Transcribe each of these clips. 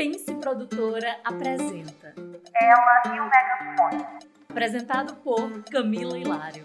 Pense Produtora apresenta Ela e o Megafone. Apresentado por Camila Hilário.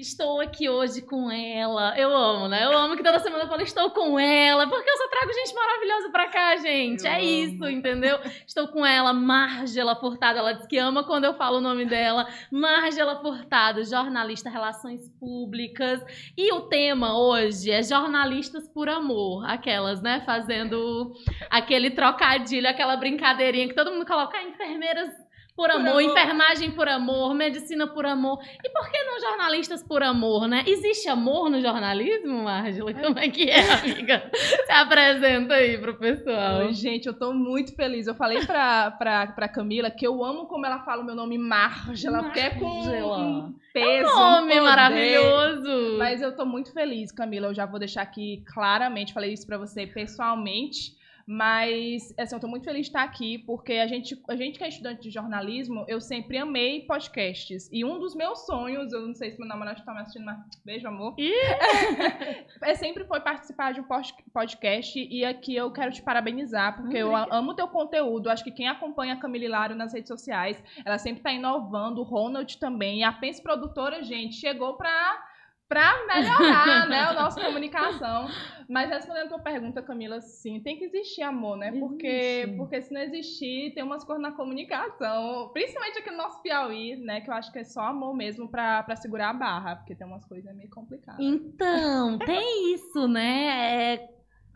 Estou aqui hoje com ela. Eu amo, né? Eu amo que toda semana eu falo estou com ela, porque eu só trago gente maravilhosa pra cá, gente. Eu é amo. isso, entendeu? Estou com ela, Margela Furtado. Ela diz que ama quando eu falo o nome dela. Margela Furtado, jornalista Relações Públicas. E o tema hoje é jornalistas por amor. Aquelas, né? Fazendo aquele trocadilho, aquela brincadeirinha que todo mundo coloca, ah, enfermeiras por amor, amor. enfermagem por amor, medicina por amor. E por que não jornalistas por amor, né? Existe amor no jornalismo, Margela? Como é que é, amiga? Se apresenta aí pro pessoal. Gente, eu tô muito feliz. Eu falei pra, pra, pra Camila que eu amo como ela fala o meu nome Margela, porque é com um peso. um Nome poder. maravilhoso. Mas eu tô muito feliz, Camila. Eu já vou deixar aqui claramente, falei isso pra você pessoalmente. Mas, assim, eu tô muito feliz de estar aqui, porque a gente, a gente que é estudante de jornalismo, eu sempre amei podcasts. E um dos meus sonhos, eu não sei se meu namorado tá me assistindo, mas beijo, amor. É, sempre foi participar de um podcast e aqui eu quero te parabenizar, porque eu amo teu conteúdo. Acho que quem acompanha a Camila Hilário nas redes sociais, ela sempre tá inovando, o Ronald também. E a Pense Produtora, gente, chegou pra, pra melhorar, né, a nossa comunicação. Mas respondendo a tua pergunta, Camila, sim, tem que existir amor, né? Porque, Existe. porque se não existir, tem umas coisas na comunicação, principalmente aqui no nosso Piauí, né, que eu acho que é só amor mesmo pra, pra segurar a barra, porque tem umas coisas meio complicadas. Então, tem isso, né? É,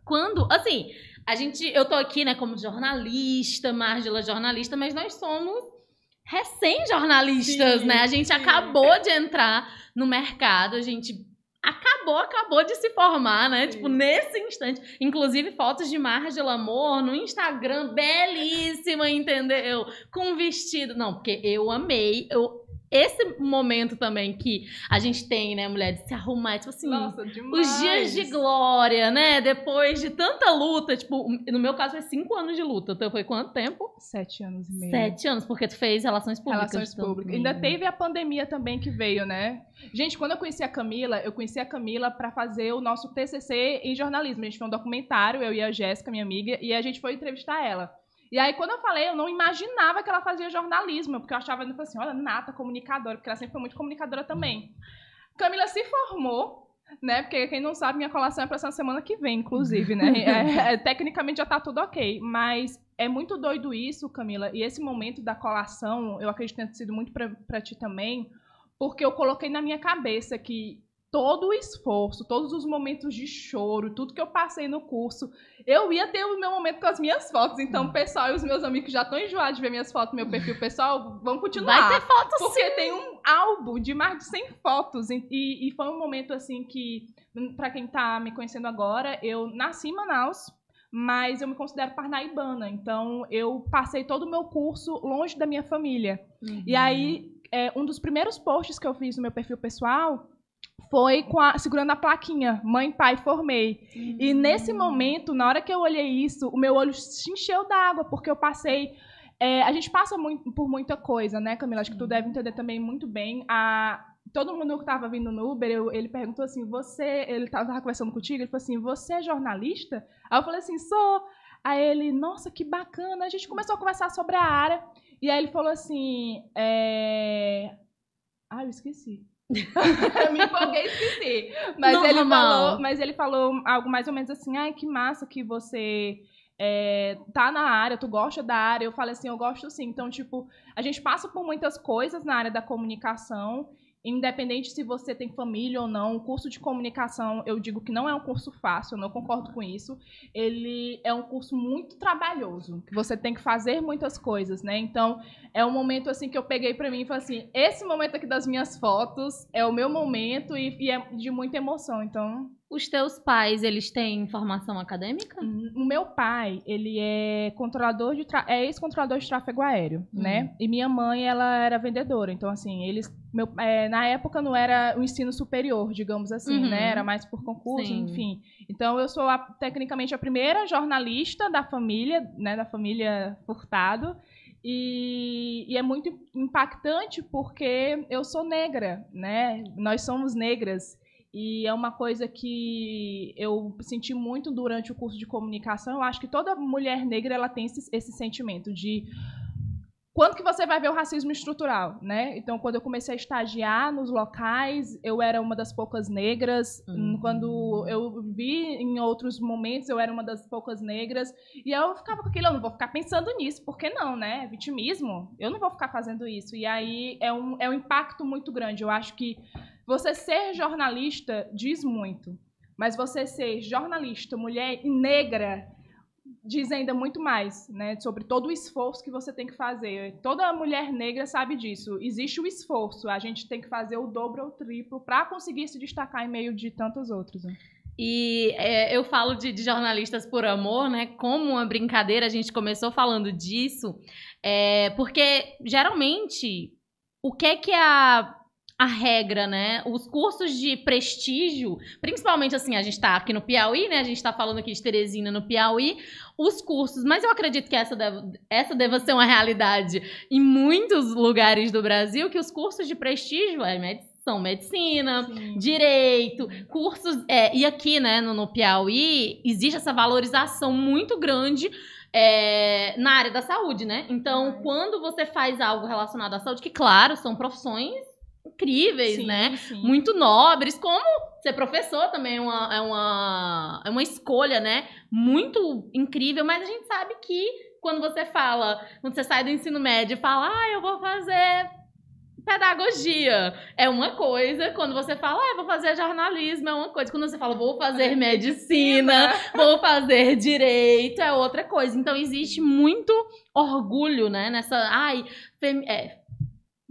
quando, assim, a gente, eu tô aqui, né, como jornalista, Margela jornalista, mas nós somos recém-jornalistas, né? A gente sim. acabou de entrar no mercado, a gente acabou, acabou de se formar, né? Sim. Tipo, nesse instante. Inclusive, fotos de Margela Amor no Instagram, belíssima, entendeu? Com vestido. Não, porque eu amei. Eu, esse momento também que a gente tem, né, mulher, de se arrumar, tipo assim. Nossa, demais. Os dias de glória, né? Depois de tanta luta, tipo, no meu caso foi cinco anos de luta. Então foi quanto tempo? Sete anos e meio. Sete anos, porque tu fez relações públicas. Relações públicas. Ainda teve a pandemia também que veio, né? Gente, quando eu conheci a Camila, eu conheci a Camila para fazer o nosso TCC em jornalismo. A gente fez um documentário, eu e a Jéssica, minha amiga, e a gente foi entrevistar ela. E aí, quando eu falei, eu não imaginava que ela fazia jornalismo, porque eu achava ela assim, olha, nata, comunicadora, porque ela sempre foi muito comunicadora também. Camila se formou, né? Porque quem não sabe, minha colação é pra essa semana que vem, inclusive, né? É, é, tecnicamente já tá tudo ok, mas é muito doido isso, Camila, e esse momento da colação, eu acredito que tenha sido muito pra ti também, porque eu coloquei na minha cabeça que todo o esforço, todos os momentos de choro, tudo que eu passei no curso, eu ia ter o meu momento com as minhas fotos. Então, o pessoal e os meus amigos já estão enjoados de ver minhas fotos, meu perfil pessoal, vão continuar. Vai ter foto Porque tem um álbum de mais de 100 fotos. E, e- foi um momento, assim, que, pra quem tá me conhecendo agora, eu nasci em Manaus, mas eu me considero parnaibana. Então, eu passei todo o meu curso longe da minha família. Uhum. E aí, é, um dos primeiros posts que eu fiz no meu perfil pessoal foi com a- segurando a plaquinha Mãe, Pai, Formei. E nesse momento, na hora que eu olhei isso, o meu olho se encheu d'água, porque eu passei. é, a gente passa muito- por muita coisa, né, Camila? Acho que tu deve entender também muito bem. A, todo mundo que tava vindo no Uber, eu- ele perguntou assim: você. Ele tava, tava conversando contigo, ele falou assim: você é jornalista? Aí eu falei assim: sou. Aí ele, nossa, que bacana. A gente começou a conversar sobre a área. E aí ele falou assim: é... Ah, eu esqueci. eu me empolguei e esqueci. Mas ele, falou, mas ele falou algo mais ou menos assim: ai, que massa que você é, tá na área, tu gosta da área. Eu falei assim: eu gosto sim. Então, tipo, a gente passa por muitas coisas na área da comunicação. Independente se você tem família ou não, o curso de comunicação, eu digo que não é um curso fácil, eu não concordo com isso. Ele é um curso muito trabalhoso, que você tem que fazer muitas coisas, né? Então, é um momento assim que eu peguei pra mim e falei assim: esse momento aqui das minhas fotos é o meu momento e, e é de muita emoção. Então, Os teus pais, eles têm formação acadêmica? o meu pai, ele é controlador de tra- é ex-controlador de tráfego aéreo, Uhum. né? E minha mãe, ela era vendedora. Então, assim, eles. Meu, é, na época não era o ensino superior, digamos assim, Uhum. né? Era mais por concurso, Sim. enfim. Então, eu sou a- tecnicamente a primeira jornalista da família, né? Da família Furtado. E, e é muito impactante porque eu sou negra, né? Nós somos negras. E é uma coisa que eu senti muito durante o curso de comunicação. Eu acho que toda mulher negra ela tem esse, esse sentimento de quando que você vai ver o racismo estrutural, né? Então, quando eu comecei a estagiar nos locais, eu era uma das poucas negras. Uhum. Quando eu vi em outros momentos, eu era uma das poucas negras. E eu ficava com aquilo, eu não vou ficar pensando nisso, por que não, né? Vitimismo, eu não vou ficar fazendo isso. E aí é um, é um impacto muito grande. Eu acho que você ser jornalista diz muito. Mas você ser jornalista, mulher e negra, diz ainda muito mais, né, sobre todo o esforço que você tem que fazer. Toda mulher negra sabe disso. Existe o esforço, a gente tem que fazer o dobro ou o triplo para conseguir se destacar em meio de tantos outros. Né? E é, eu falo de, de, jornalistas por amor, né? Como uma brincadeira, a gente começou falando disso, é, porque geralmente o que é que a a regra, né? Os cursos de prestígio, principalmente assim, a gente tá aqui no Piauí, né? A gente tá falando aqui de Teresina no Piauí, os cursos, mas eu acredito que essa deve, essa deva ser uma realidade em muitos lugares do Brasil, que os cursos de prestígio é medicina são medicina, Sim. direito, cursos. É, e aqui, né, no, no, Piauí, existe essa valorização muito grande é, na área da saúde, né? Então, quando você faz algo relacionado à saúde, que, claro, são profissões incríveis, sim, né? Sim. Muito nobres, como ser professor também é uma, é, uma, é uma escolha, né? Muito incrível, mas a gente sabe que quando você fala, quando você sai do ensino médio e fala, ah, eu vou fazer pedagogia é uma coisa, quando você fala, ah, eu vou fazer jornalismo é uma coisa, quando você fala, vou fazer medicina, vou fazer direito é outra coisa. Então existe muito orgulho, né, nessa, ai, fem, é,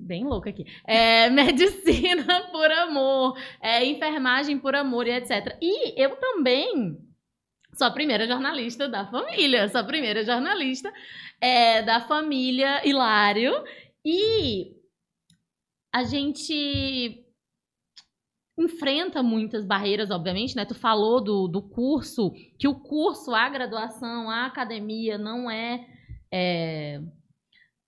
bem louca aqui. É, medicina por amor, é, enfermagem por amor e etc. E eu também sou a primeira jornalista da família, sou a primeira jornalista é, da família Hilário. E a gente enfrenta muitas barreiras, obviamente, né? Tu falou do, do curso, que o curso, a graduação, a academia não é, é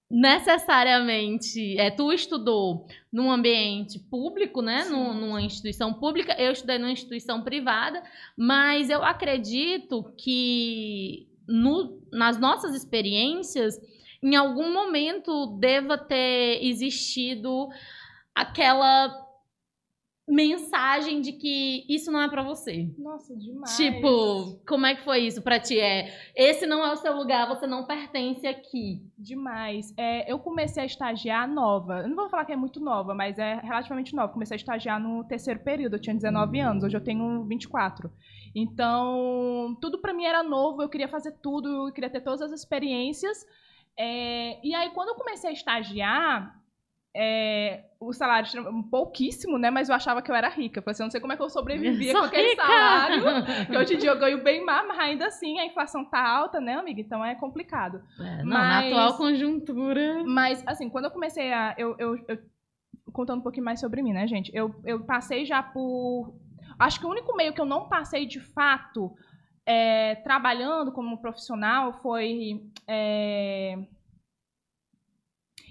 necessariamente é, tu estudou num ambiente público, né, num, numa instituição pública, eu estudei numa instituição privada, mas eu acredito que no, nas nossas experiências, em algum momento deva ter existido aquela mensagem de que isso não é para você. Nossa, demais. Tipo, como é que foi isso para ti? É, esse não é o seu lugar, você não pertence aqui. Demais. É, eu comecei a estagiar nova. Eu não vou falar que é muito nova, mas é relativamente nova. Comecei a estagiar no terceiro período, eu tinha 19 anos, hoje eu tenho 24. Então, tudo para mim era novo, eu queria fazer tudo, eu queria ter todas as experiências. É, e aí, quando eu comecei a estagiar, é, o salário pouquíssimo, né? Mas eu achava que eu era rica. Eu falei assim, eu não sei como é que eu sobrevivia com aquele rica. salário. Que hoje em dia eu ganho bem mais, mas ainda assim a inflação tá alta, né, amiga? Então é complicado. É, não, mas, na atual conjuntura. Mas, assim, quando eu comecei a. Eu, eu, eu, contando um pouquinho mais sobre mim, né, gente? Eu, eu passei já por. Acho que o único meio que eu não passei de fato é, trabalhando como profissional foi. É,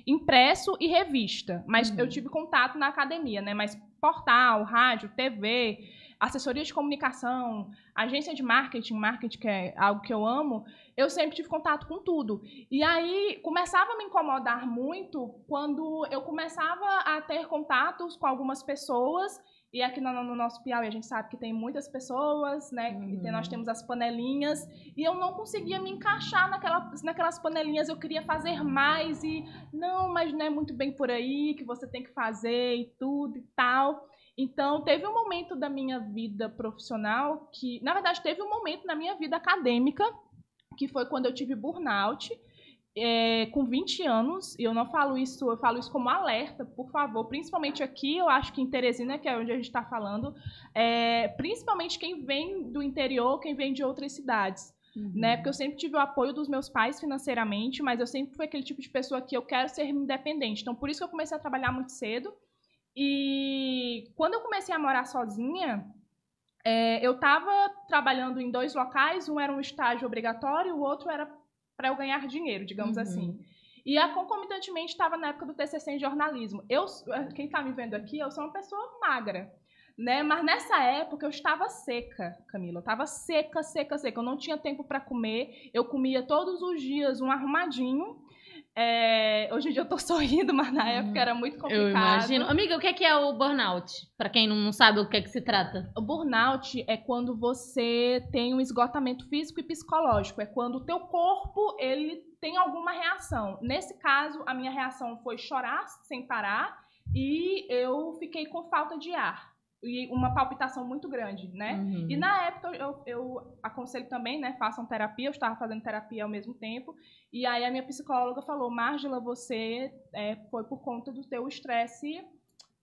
impresso e revista. Mas uhum. eu tive contato na academia, né? Mas portal, rádio, TV, assessoria de comunicação, agência de marketing, marketing que é algo que eu amo, eu sempre tive contato com tudo. E aí começava a me incomodar muito quando eu começava a ter contatos com algumas pessoas e aqui no, no, nosso Piauí a gente sabe que tem muitas pessoas, né? Uhum. Tem, nós temos as panelinhas. E eu não conseguia me encaixar naquela, naquelas panelinhas. Eu queria fazer mais e não, mas não é muito bem por aí que você tem que fazer e tudo e tal. Então, teve um momento da minha vida profissional que, na verdade, teve um momento na minha vida acadêmica que foi quando eu tive burnout é, com 20 anos, e eu não falo isso, eu falo isso como alerta, por favor, principalmente aqui, eu acho que em Teresina, que é onde a gente está falando, é, principalmente quem vem do interior, quem vem de outras cidades. Uhum. Né? Porque eu sempre tive o apoio dos meus pais financeiramente, mas eu sempre fui aquele tipo de pessoa que eu quero ser independente. Então, por isso que eu comecei a trabalhar muito cedo. E quando eu comecei a morar sozinha, é, eu estava trabalhando em dois locais, um era um estágio obrigatório, o outro era para eu ganhar dinheiro, digamos uhum. assim. E a concomitantemente estava na época do TCC em jornalismo. Eu, quem está me vendo aqui, eu sou uma pessoa magra. né? Mas nessa época eu estava seca, Camila. Eu estava seca, seca, seca. Eu não tinha tempo para comer. Eu comia todos os dias um arrumadinho. É, hoje em dia eu tô sorrindo, mas na época era muito complicado. Eu imagino. Amiga, o que é, que é o burnout? Pra quem não sabe o que é que se trata. O burnout é quando você tem um esgotamento físico e psicológico. É quando o teu corpo, ele tem alguma reação. Nesse caso, a minha reação foi chorar sem parar e eu fiquei com falta de ar e uma palpitação muito grande, né? Uhum. E na época eu, eu aconselho também, né? Façam terapia. Eu estava fazendo terapia ao mesmo tempo. E aí a minha psicóloga falou, Márgila, você é, foi por conta do teu estresse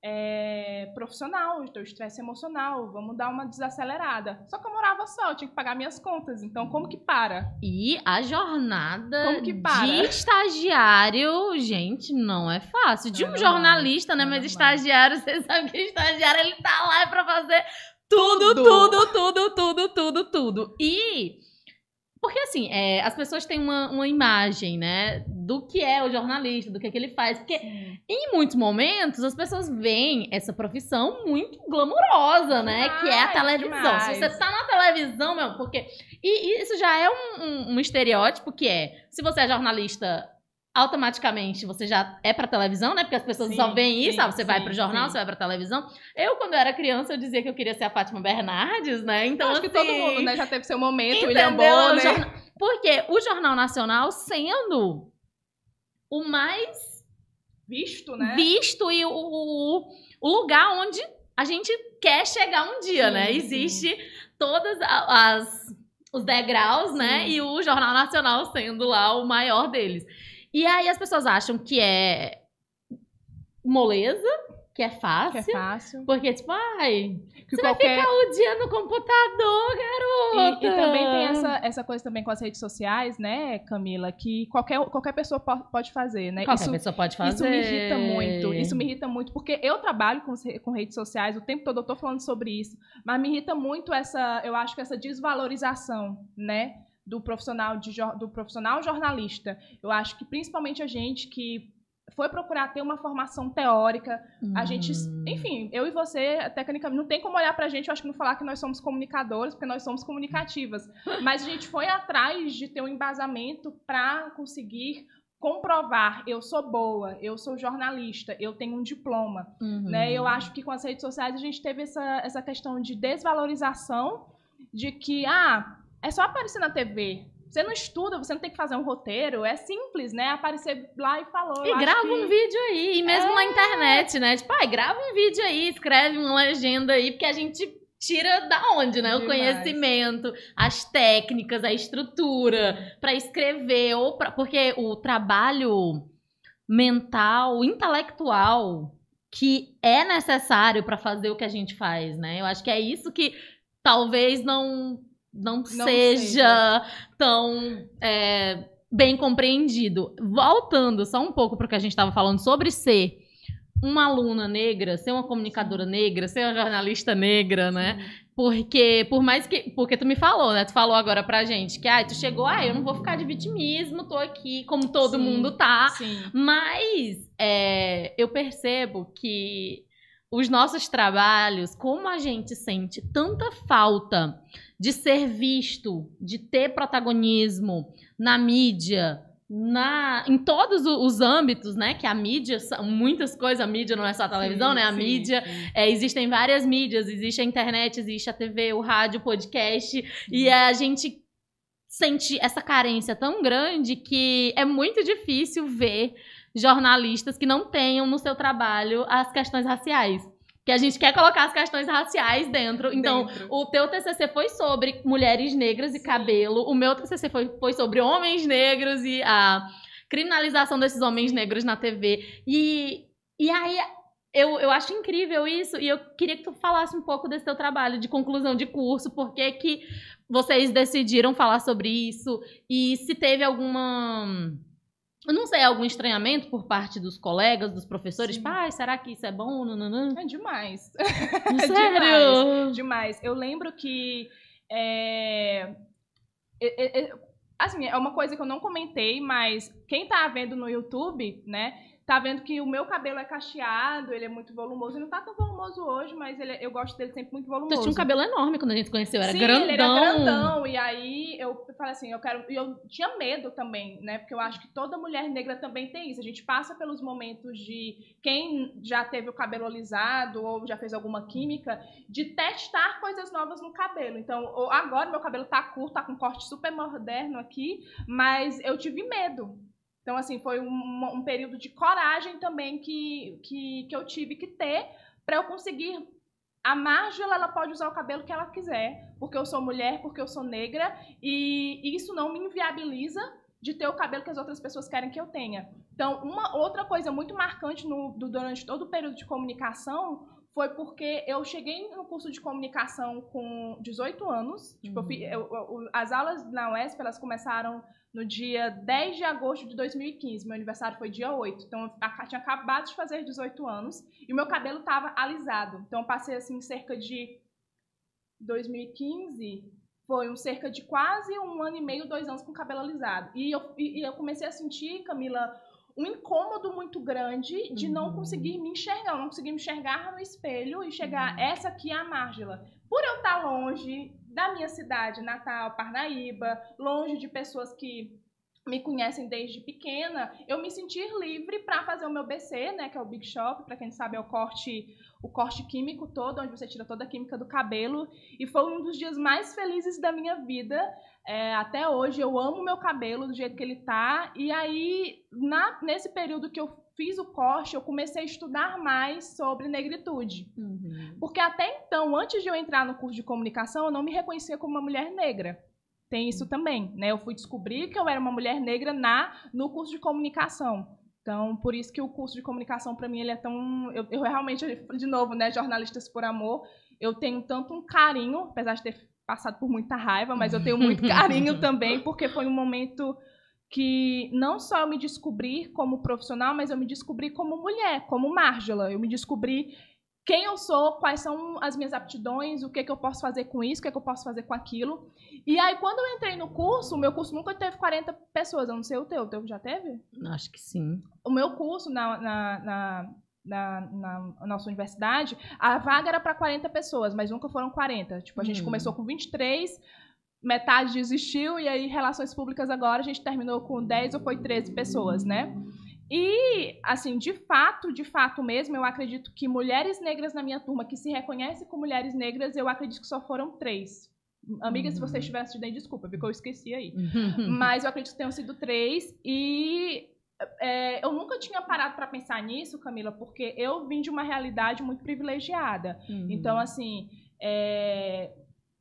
é, profissional, teu estresse emocional. Vamos dar uma desacelerada. Só que eu morava só, eu tinha que pagar minhas contas. Então como que para? E a jornada Como que para? de estagiário, gente, não é fácil. De Não é um normal, jornalista, né? não é Mas normal. estagiário, você sabe que estagiário, ele tá lá pra fazer tudo, Tudo. tudo, tudo, tudo, tudo, tudo. E... Porque, assim, é, as pessoas têm uma, uma imagem, né? Do que é o jornalista, do que, é que ele faz. Porque em muitos momentos, as pessoas veem essa profissão muito glamurosa, né? Que é a Demais, televisão. Se demais. você tá na televisão, meu, porque. E, e isso já é um, um- um estereótipo que é: se você é jornalista, automaticamente você já é pra televisão, né? Porque as pessoas Sim, só veem isso, sim, sabe? Você vai sim, pro jornal, sim. você vai pra televisão. Eu, quando eu era criança, eu dizia que eu queria ser a Fátima Bernardes, né? Então, Acho que assim, todo mundo, né? Já teve seu momento, William Entendeu? O Bonner. Porque o Jornal Nacional sendo o mais Visto, né? visto e o, o, o lugar onde a gente quer chegar um dia, Sim, né? sim. Existe todas as os degraus, né? Sim. E o Jornal Nacional sendo lá o maior deles. E aí as pessoas acham que é moleza, que é fácil. Que é fácil. Porque, tipo, ai, Que você qualquer... vai ficar o dia no computador, E, garota. e também tem essa, essa coisa também com as redes sociais, né, Camila, que qualquer, qualquer pessoa po- pode fazer, né? Qualquer Isso, pessoa pode fazer. isso me irrita muito. Isso me irrita muito, porque eu trabalho com, com redes sociais, o tempo todo eu tô falando sobre isso, mas me irrita muito essa, eu acho que essa desvalorização, né? Do profissional, de, do profissional jornalista. Eu acho que principalmente a gente que foi procurar ter uma formação teórica, a gente, Hum. enfim, eu e você, tecnicamente, não tem como olhar pra gente, eu acho que não falar que nós somos comunicadores, porque nós somos comunicativas. Mas a gente foi atrás de ter um embasamento pra conseguir comprovar, eu sou boa, eu sou jornalista, eu tenho um diploma, Uhum. né? Eu acho que com as redes sociais a gente teve essa, essa questão de desvalorização de que, ah, é só aparecer na TV. Você não estuda, você não tem que fazer um roteiro, é simples, né? Aparecer lá e falou. E grava que- um vídeo aí, e mesmo na É. internet, né? Tipo, ai, grava um vídeo aí, escreve uma legenda aí, porque a gente tira da onde, né? O Demais. conhecimento, as técnicas, a estrutura pra escrever, ou pra... porque o trabalho mental, intelectual que é necessário pra fazer o que a gente faz, né? Eu acho que é isso que talvez não não, seja, seja. tão é, bem compreendido. Voltando só um pouco para o que a gente estava falando sobre ser uma aluna negra, ser uma comunicadora negra, ser uma jornalista negra, né? Porque, por mais que. Porque tu me falou, né? Tu falou agora pra gente que, ai, tu chegou, ai, eu não vou ficar de vitimismo, tô aqui, como todo Sim. mundo tá. Sim. Mas é, eu percebo que os nossos trabalhos, como a gente sente tanta falta de ser visto, de ter protagonismo na mídia, na, em todos os âmbitos, né? Que a mídia, são muitas coisas, a mídia não é só a televisão, Sim, né? A sim, mídia sim. é, existem várias mídias, existe a internet, existe a TV, o rádio, o podcast, e a gente sente essa carência tão grande que é muito difícil ver jornalistas que não tenham no seu trabalho as questões raciais. Que a gente quer colocar as questões raciais dentro. Então, Dentro. o teu TCC foi sobre mulheres negras e cabelo, o meu TCC foi, foi sobre homens negros e a criminalização desses homens negros na TV. E, e aí eu, eu acho incrível isso e eu queria que tu falasse um pouco desse teu trabalho de conclusão de curso, por que que vocês decidiram falar sobre isso e se teve alguma... Eu não sei, algum estranhamento por parte dos colegas, dos professores? Sim. Pai, será que isso é bom? Nananã. É demais. Sério? Demais. Eu lembro que. é, é, é, assim, é uma coisa que eu não comentei, mas quem tá vendo no YouTube, né? Tá vendo que o meu cabelo é cacheado, ele é muito volumoso. Ele não tá tão volumoso hoje, mas ele, eu gosto dele sempre muito volumoso. Tu tinha um cabelo enorme quando a gente conheceu, era Sim, grandão. ele era grandão. E aí eu falei assim, eu quero. E eu tinha medo também, né? Porque eu acho que toda mulher negra também tem isso. A gente passa pelos momentos de quem já teve o cabelo alisado ou já fez alguma química, de testar coisas novas no cabelo. Então, agora meu cabelo tá curto, tá com um corte super moderno aqui, mas eu tive medo. Então, assim, foi um, um período de coragem também que, que, que eu tive que ter para eu conseguir a Marjola, ela pode usar o cabelo que ela quiser, porque eu sou mulher, porque eu sou negra, e isso não me inviabiliza de ter o cabelo que as outras pessoas querem que eu tenha. Então, uma outra coisa muito marcante no- durante todo o período de comunicação foi porque eu cheguei no curso de comunicação com 18 anos. Tipo, eu fi- eu- eu- as aulas na UESP, elas começaram no dia 10 de agosto de 2015. Meu aniversário foi dia 8. Então, eu tinha acabado de fazer 18 anos e o meu cabelo estava alisado. Então, eu passei, assim, cerca de 2015, foi um cerca de quase um ano e meio, dois anos com o cabelo alisado. E eu, e, e eu comecei a sentir, Camila, um incômodo muito grande de não Uhum. conseguir me enxergar. Não conseguir me enxergar no espelho e chegar, Uhum. essa aqui é a Márgila. Por eu estar longe da minha cidade natal, Parnaíba, longe de pessoas que me conhecem desde pequena, eu me sentir livre para fazer o meu BC, né, que é o Big Shop, para quem não sabe é o corte, o corte químico todo, onde você tira toda a química do cabelo, e foi um dos dias mais felizes da minha vida. É, até hoje eu amo meu cabelo do jeito que ele tá. E aí, na- nesse período que eu fiz o corte, eu comecei a estudar mais sobre negritude. Uhum. Porque até então, antes de eu entrar no curso de comunicação, eu não me reconhecia como uma mulher negra. Tem isso também, né? Eu fui descobrir que eu era uma mulher negra na no curso de comunicação. Então, por isso que o curso de comunicação para mim ele é tão eu, eu realmente de novo, né, jornalistas por amor, eu tenho tanto um carinho, apesar de ter passado por muita raiva, mas eu tenho muito carinho também, porque foi um momento que não só eu me descobri como profissional, mas eu me descobri como mulher, como Márgila. Eu me descobri quem eu sou, quais são as minhas aptidões, o que, que eu posso fazer com isso, o que, que eu posso fazer com aquilo. E aí, quando eu entrei no curso, o meu curso nunca teve 40 pessoas, eu não sei o teu, o teu já teve? Acho que sim. O meu curso na, na, na, na- na nossa universidade, a vaga era para 40 pessoas, mas nunca foram 40. Tipo, a gente Hum. começou com 23, metade desistiu, e aí, relações públicas agora, a gente terminou com 10 ou foi 13 pessoas, né? E, assim, de fato, de fato mesmo, eu acredito que mulheres negras na minha turma que se reconhecem como mulheres negras, eu acredito que só foram três. Amiga, se você Uhum. estiver assistindo aí, desculpa, porque eu esqueci aí. Uhum. Mas eu acredito que tenham sido três. E é, eu nunca tinha parado para pensar nisso, Camila, porque eu vim de uma realidade muito privilegiada. Uhum. Então, assim, é,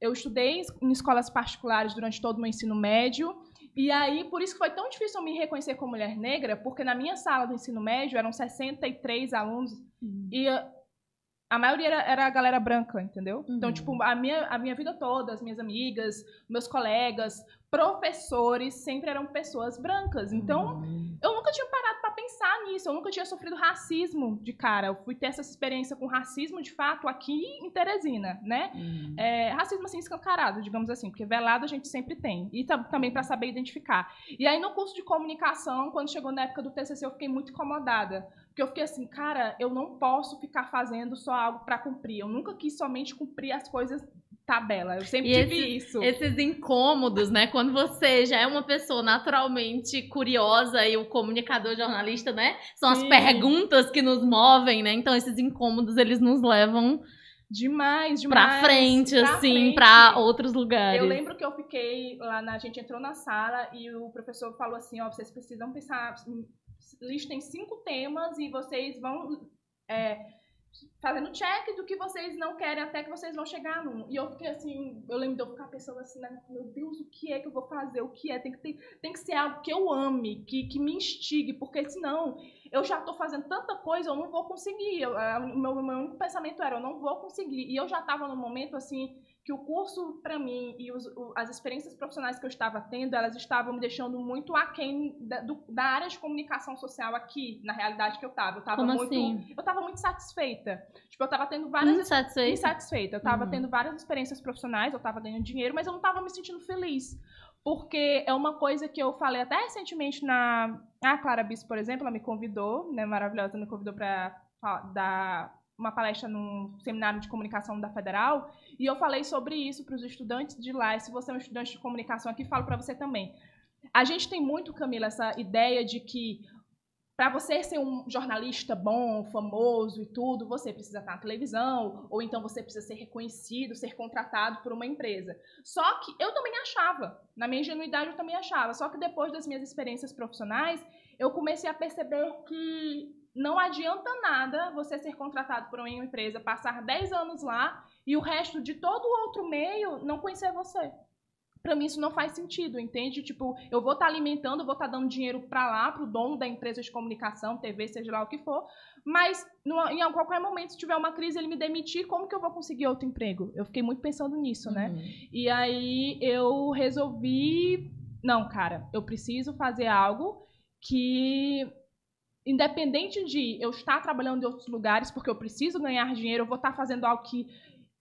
eu estudei em escolas particulares durante todo o meu ensino médio. E aí, por isso que foi tão difícil eu me reconhecer como mulher negra, porque na minha sala do ensino médio eram 63 alunos Uhum. e a- maioria era, era a galera branca, entendeu? Então, Uhum. tipo, a minha, a minha vida toda, as minhas amigas, meus colegas, professores, sempre eram pessoas brancas. Então, Uhum. eu nunca tinha parado pra pensar nisso. Eu nunca tinha sofrido racismo de cara. Eu fui ter essa experiência com racismo, de fato, aqui em Teresina, né? Uhum. É, racismo assim escancarado, digamos assim, porque velado a gente sempre tem. E tam- também para saber identificar. E aí no curso de comunicação, quando chegou na época do TCC, eu fiquei muito incomodada, porque eu fiquei assim, cara, eu não posso ficar fazendo só algo para cumprir. Eu nunca quis somente cumprir as coisas tabela. Eu sempre E tive esse- isso. Esses incômodos, né? Quando você já é uma pessoa naturalmente curiosa e o comunicador jornalista, né? São as Sim. perguntas que nos movem, né? Então esses incômodos eles nos levam Demais, pra demais. frente, pra assim, frente. pra outros lugares. Eu lembro que eu fiquei lá na. A gente entrou na sala e o professor falou assim: ó, vocês precisam pensar, listem cinco temas e vocês vão é, fazendo check do que vocês não querem até que vocês vão chegar num. E eu fiquei assim, eu lembro de eu ficar pensando assim, né, meu Deus, o que é que eu vou fazer? O que é? Tem que, ter, tem que ser algo que eu ame, que, que me instigue, porque senão eu já tô fazendo tanta coisa, eu não vou conseguir. O meu, meu único pensamento era, eu não vou conseguir. E eu já tava num momento assim que o curso para mim e os- o- as experiências profissionais que eu estava tendo, elas estavam me deixando muito aquém da, do- da área de comunicação social aqui, na realidade que eu estava. Eu estava muito, assim? eu tava muito satisfeita. Tipo, eu estava tendo várias Insatisfeito? insatisfeita. Eu estava Uhum. tendo várias experiências profissionais, eu estava ganhando dinheiro, mas eu não estava me sentindo feliz. porque é uma coisa que eu falei até recentemente na. A Clara Bispo, por exemplo, ela me convidou, né, maravilhosa, me convidou para dar uma palestra num seminário de comunicação da Federal, e eu falei sobre isso para os estudantes de lá. E se você é um estudante de comunicação aqui, falo para você também. A gente tem muito, Camila, essa ideia de que para você ser um jornalista bom, famoso e tudo, você precisa estar na televisão, ou então você precisa ser reconhecido, ser contratado por uma empresa. Só que eu também achava, na minha ingenuidade eu também achava, só que depois das minhas experiências profissionais, eu comecei a perceber que não adianta nada você ser contratado por uma empresa, passar 10 anos lá e o resto de todo o outro meio não conhecer você para mim isso não faz sentido, entende? Tipo, eu vou estar tá alimentando, vou estar tá dando dinheiro para lá, para o dono da empresa de comunicação, TV, seja lá o que for, mas no, em qualquer momento, se tiver uma crise, ele me demitir, como que eu vou conseguir outro emprego? Eu fiquei muito pensando nisso, né? Uhum. E aí eu resolvi, não, cara, eu preciso fazer algo que independente de eu estar trabalhando em outros lugares porque eu preciso ganhar dinheiro, eu vou estar fazendo algo que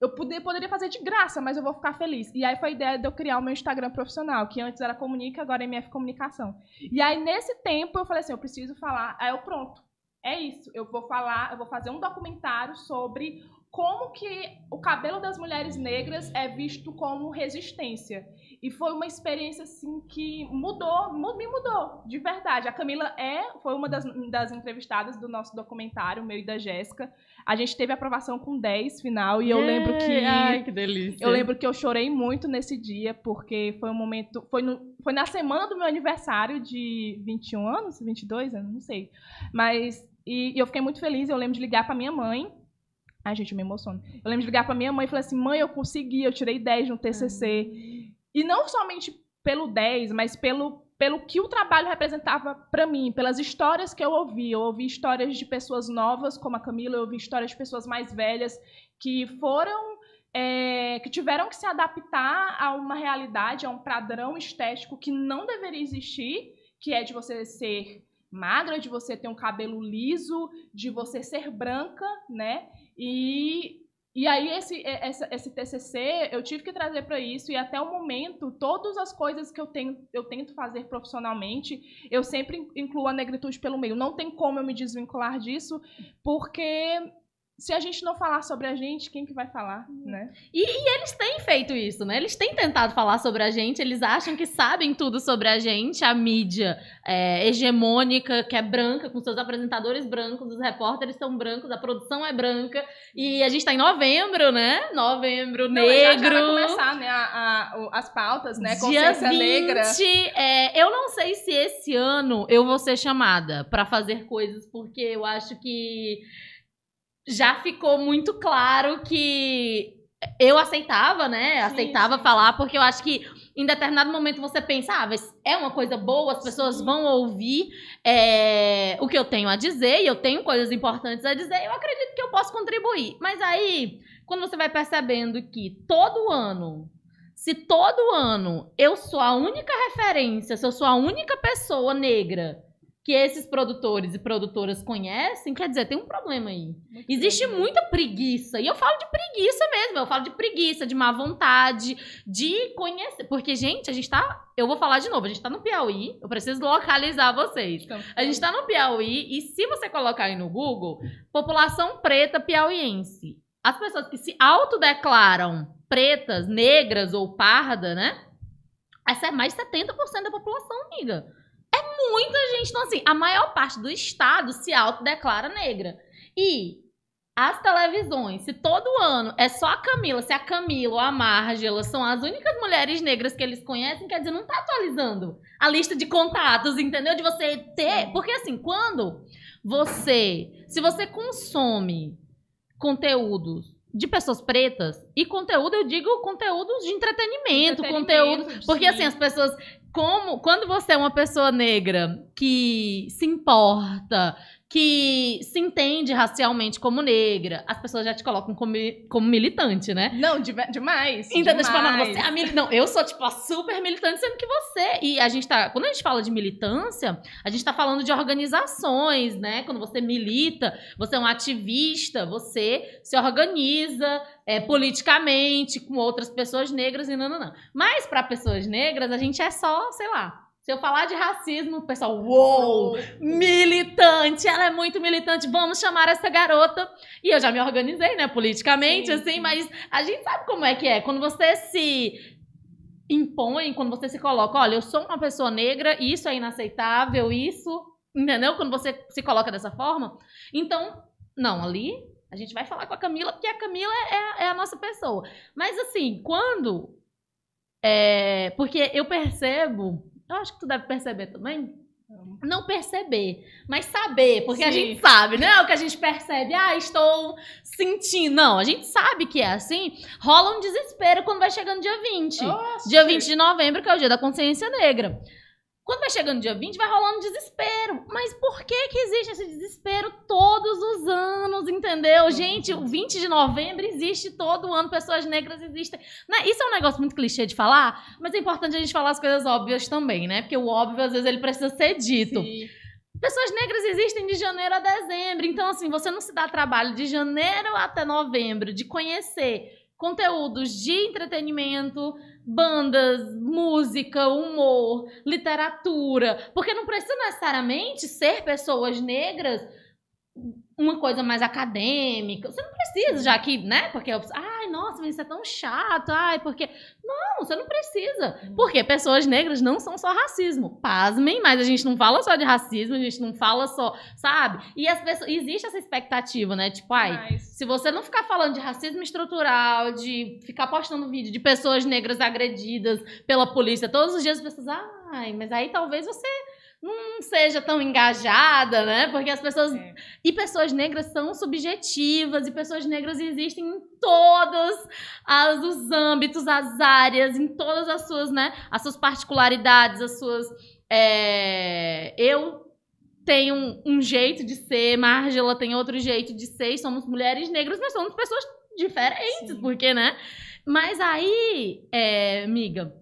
eu poder, poderia fazer de graça, mas eu vou ficar feliz. E aí foi a ideia de eu criar o meu Instagram profissional, que antes era Comunica, agora é MF Comunicação. E aí, nesse tempo, eu falei assim, eu preciso falar. Aí eu, pronto, é isso. Eu vou falar, eu vou fazer um documentário sobre como que o cabelo das mulheres negras é visto como resistência. E foi uma experiência assim que mudou, me mudou, de verdade. A Camila é, foi uma das, das entrevistadas do nosso documentário, meu e da Jéssica. A gente teve aprovação com 10 final e eu lembro que Ai, que delícia. Eu lembro que eu chorei muito nesse dia porque foi um momento, foi no, foi na semana do meu aniversário de 21 anos, 22 anos, não sei. Mas e, e eu fiquei muito feliz, eu lembro de ligar para minha mãe Ai, gente, eu me emociono. Eu lembro de ligar pra minha mãe e falar assim: mãe, eu consegui, eu tirei 10 no TCC. E não somente pelo 10, mas pelo, pelo que o trabalho representava para mim, pelas histórias que eu ouvi. Eu ouvi histórias de pessoas novas, como a Camila, eu ouvi histórias de pessoas mais velhas que foram. É, que tiveram que se adaptar a uma realidade, a um padrão estético que não deveria existir, que é de você ser magra, de você ter um cabelo liso, de você ser branca, né? E e aí, esse, esse, esse TCC, eu tive que trazer para isso, e até o momento, todas as coisas que eu, tenho, eu tento fazer profissionalmente, eu sempre incluo a negritude pelo meio. Não tem como eu me desvincular disso, porque se a gente não falar sobre a gente, quem que vai falar, né? E, e, eles têm feito isso, né? Eles têm tentado falar sobre a gente, eles acham que sabem tudo sobre a gente, a mídia é, hegemônica, que é branca, com seus apresentadores brancos, os repórteres são brancos, a produção é branca, e a gente tá em novembro, né? Novembro não, negro. Já, já vai começar, né, a, a, as pautas, né? Consciência Dia 20, negra. É, eu não sei se esse ano eu vou ser chamada para fazer coisas, porque eu acho que já ficou muito claro que eu aceitava, né? Aceitava sim. falar, porque eu acho que em determinado momento você pensa, ah, é uma coisa boa, as pessoas sim. vão ouvir é, o que eu tenho a dizer, e eu tenho coisas importantes a dizer, eu acredito que eu posso contribuir. Mas aí, quando você vai percebendo que todo ano, se todo ano eu sou a única referência, se eu sou a única pessoa negra que esses produtores e produtoras conhecem, quer dizer, tem um problema aí. Muito Existe bem. muita preguiça. E eu falo de preguiça mesmo. Eu falo de preguiça, de má vontade, de conhecer. Porque, gente, a gente tá. Eu vou falar de novo, a gente tá no Piauí. Eu preciso localizar vocês. Então, a gente tá no Piauí e se você colocar aí no Google, população preta piauiense. As pessoas que se autodeclaram pretas, negras ou parda, né? Essa é mais 70% da população, amiga muita gente. Então, assim, a maior parte do estado se autodeclara negra. E as televisões, se todo ano é só a Camila, se a Camila ou a Margela são as únicas mulheres negras que eles conhecem, quer dizer, não tá atualizando a lista de contatos, entendeu? De você ter. Porque assim, quando você. Se você consome conteúdos de pessoas pretas, e conteúdo, eu digo conteúdos de entretenimento, entretenimento conteúdo. Porque sim. assim, as pessoas como quando você é uma pessoa negra que se importa, que se entende racialmente como negra, as pessoas já te colocam como, como militante, né? Não, de- demais. Então, tipo, não, demais. você é a mili- Não, eu sou, tipo, a super militante, sendo que você. E a gente tá. Quando a gente fala de militância, a gente tá falando de organizações, né? Quando você milita, você é um ativista, você se organiza é, politicamente com outras pessoas negras e não, não, não. Mas para pessoas negras, a gente é só, sei lá. Se eu falar de racismo, o pessoal, uou! militante, ela é muito militante, vamos chamar essa garota. E eu já me organizei, né, politicamente, Sim, assim, sim. mas a gente sabe como é que é. Quando você se impõe, quando você se coloca, olha, eu sou uma pessoa negra, isso é inaceitável, isso, entendeu? Quando você se coloca dessa forma. Então, não, ali a gente vai falar com a Camila, porque a Camila é, é a nossa pessoa. Mas assim, quando. É, porque eu percebo, eu acho que tu deve perceber também, não perceber, mas saber, porque a Sim. gente sabe, não é o que a gente percebe, ah, estou sentindo. Não, a gente sabe que é assim. Rola um desespero quando vai chegando dia 20. Nossa, Dia 20 de novembro, que é o dia da consciência negra. Quando vai chegando dia 20, vai rolando desespero. Mas por que que existe esse desespero todos os anos, entendeu? Gente, o 20 de novembro existe todo ano, pessoas negras existem. Né? Isso é um negócio muito clichê de falar, mas é importante a gente falar as coisas óbvias também, né? Porque o óbvio, às vezes, ele precisa ser dito. Sim. Pessoas negras existem de janeiro a dezembro. Então, assim, você não se dá trabalho de janeiro até novembro de conhecer conteúdos de entretenimento, bandas, música, humor, literatura. Porque não precisa necessariamente ser pessoas negras uma coisa mais acadêmica. Você não precisa, já que, né? Porque, ai, nossa, mas isso é tão chato. Ai, porque. Não, você não precisa. Porque pessoas negras não são só racismo. Pasmem, mas a gente não fala só de racismo, a gente não fala só, sabe? E as pessoas, existe essa expectativa, né? Tipo, ai, Mas- se você não ficar falando de racismo estrutural, de ficar postando vídeo de pessoas negras agredidas pela polícia todos os dias, as pessoas, ai, mas aí talvez você não seja tão engajada, né? Porque as pessoas. É. E pessoas negras são subjetivas, e pessoas negras existem em todos as- os âmbitos, as áreas, em todas as suas, né? As suas particularidades, as suas. é, Eu tenho um, um jeito de ser, Margela tem outro jeito de ser, e somos mulheres negras, mas somos pessoas diferentes, Sim. porque, né? Mas aí, é, amiga,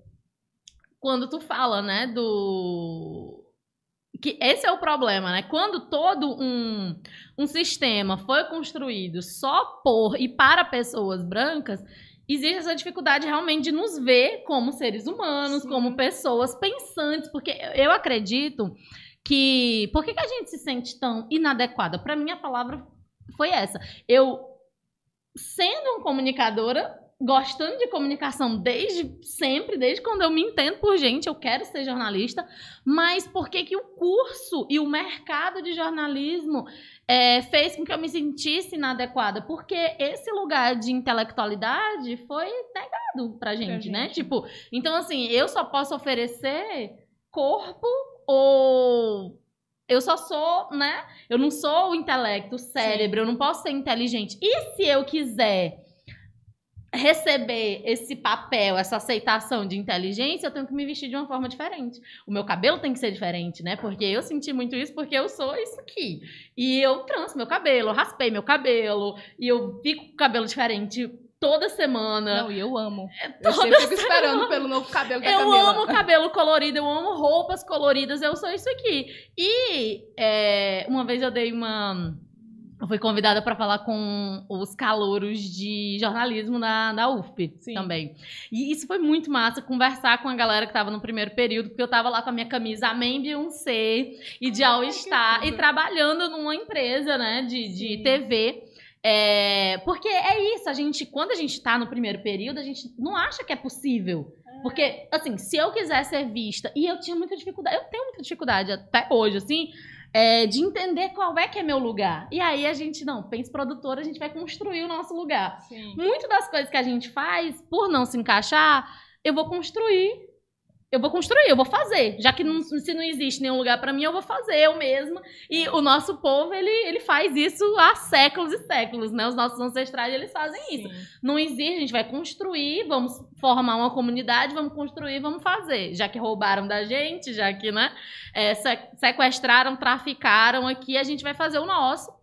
quando tu fala, né, do. Que esse é o problema, né? Quando todo um, um sistema foi construído só por e para pessoas brancas, existe essa dificuldade realmente de nos ver como seres humanos, Sim. como pessoas pensantes, porque eu acredito que. Por que, que a gente se sente tão inadequada? Para mim, a palavra foi essa. Eu, sendo uma comunicadora, gostando de comunicação desde sempre, desde quando eu me entendo por gente, eu quero ser jornalista, mas por que, que o curso e o mercado de jornalismo é, fez com que eu me sentisse inadequada? Porque esse lugar de intelectualidade foi negado pra gente, né? gente. Tipo, então assim, eu só posso oferecer corpo ou eu só sou, né? Eu não sou o intelecto, o cérebro, eu não posso ser inteligente. E se eu quiser receber esse papel, essa aceitação de inteligência, eu tenho que me vestir de uma forma diferente. O meu cabelo tem que ser diferente, né? Porque eu senti muito isso porque eu sou isso aqui. E eu tranço meu cabelo, raspei meu cabelo, e eu fico com o cabelo diferente toda semana. Não, e eu amo. toda Eu sempre fico esperando pelo novo cabelo da eu Camila. amo cabelo colorido, eu amo roupas coloridas, eu sou isso aqui. E é, uma vez eu dei uma. Eu fui convidada para falar com os calouros de jornalismo na, na UFP Sim. também. E isso foi muito massa, conversar com a galera que estava no primeiro período, porque eu tava lá com a minha camisa Amém Beyoncé e de All Star, e trabalhando numa empresa, né, de, de. TV. É, porque é isso, a gente, quando a gente tá no primeiro período, a gente não acha que é possível. Porque, assim, se eu quiser ser vista, e eu tinha muita dificuldade, eu tenho muita dificuldade até hoje, assim, é, de entender qual é que é meu lugar. E aí a gente, não, pensa produtora, a gente vai construir o nosso lugar. Sim. Muito das coisas que a gente faz, por não se encaixar, eu vou construir eu vou construir, eu vou fazer. Já que não, se não existe nenhum lugar pra mim, eu vou fazer eu mesma. E o nosso povo, ele, ele faz isso há séculos e séculos, né? Os nossos ancestrais, eles fazem isso. Sim. Não existe, a gente vai construir, vamos formar uma comunidade, vamos construir, vamos fazer. Já que roubaram da gente, já que, né, é, se- sequestraram, traficaram aqui, a gente vai fazer o nosso.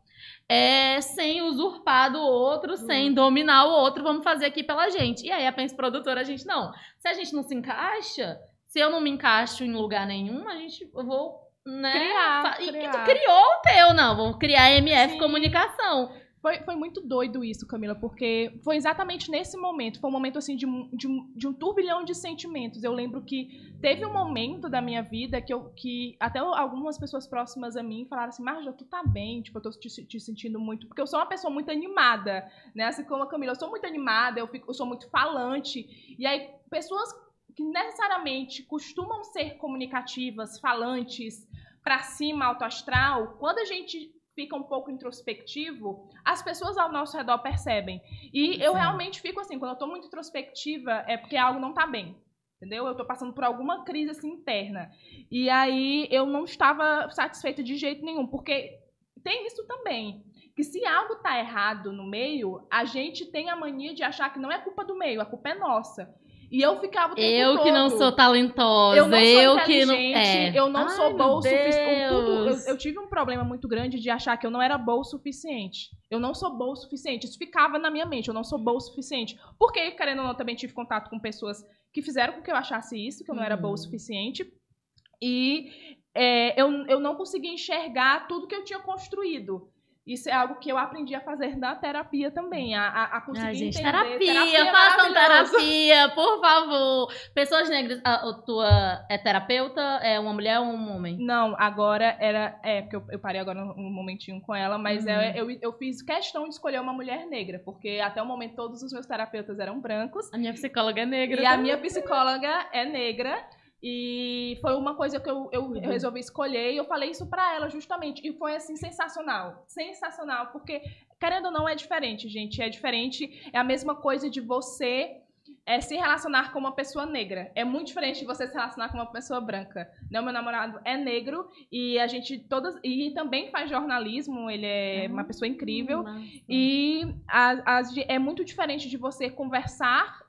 é, sem usurpar do outro, sem dominar o outro, vamos fazer aqui pela gente. E aí a Pense Produtora, a gente não. Se a gente não se encaixa, se eu não me encaixo em lugar nenhum, a gente, eu vou, né? Criar, E criar. tu criou o teu, não. Vou criar MF Sim. Comunicação. Foi, foi muito doido isso, Camila, porque foi exatamente nesse momento. Foi um momento assim de um, de de um turbilhão de sentimentos. Eu lembro que teve um momento da minha vida que, eu, que até algumas pessoas próximas a mim falaram assim: Marja, tu tá bem? Tipo, eu tô te, te sentindo muito. Porque eu sou uma pessoa muito animada, né? Assim como a Camila, eu sou muito animada, eu, fico, eu sou muito falante. E aí, pessoas que necessariamente costumam ser comunicativas, falantes, pra cima, alto astral, quando a gente fica um pouco introspectivo, as pessoas ao nosso redor percebem. E eu Sim. realmente fico assim, quando eu tô muito introspectiva, é porque algo não tá bem. Entendeu? Eu tô passando por alguma crise assim interna. E aí eu não estava satisfeita de jeito nenhum, porque tem isso também. Que se algo tá errado no meio, a gente tem a mania de achar que não é culpa do meio, a culpa é nossa. E eu ficava o tempo Eu que não todo- sou talentosa, eu não sou eu que não. É. eu não Ai, sou boa o suficiente. Eu, eu tive um problema muito grande de achar que eu não era boa o suficiente. Eu não sou boa o suficiente. Isso ficava na minha mente, eu não sou boa o suficiente. Porque, querendo ou não, eu também tive contato com pessoas que fizeram com que eu achasse isso, que eu não era boa o Uhum. suficiente. E é, eu, eu não conseguia enxergar tudo que eu tinha construído. Isso é algo que eu aprendi a fazer na terapia também, a, a, conseguir Ai, gente, entender. terapia, é façam terapia, por favor. Pessoas negras, a, a tua é terapeuta? É uma mulher ou um homem? Não, agora era. É, porque eu, eu parei agora um momentinho com ela, mas Uhum. é, eu, eu fiz questão de escolher uma mulher negra, porque até o momento todos os meus terapeutas eram brancos. A minha psicóloga é negra. E a minha psicóloga é negra. E foi uma coisa que eu, eu, eu resolvi escolher e eu falei isso pra ela justamente. E foi assim, sensacional. Sensacional, porque, querendo ou não, é diferente, gente. É diferente. É a mesma coisa de você é, se relacionar com uma pessoa negra. É muito diferente de você se relacionar com uma pessoa branca. Né? Meu namorado é negro e a gente todas. E também faz jornalismo, ele é uma pessoa incrível. Massa. E a- de- é muito diferente de você conversar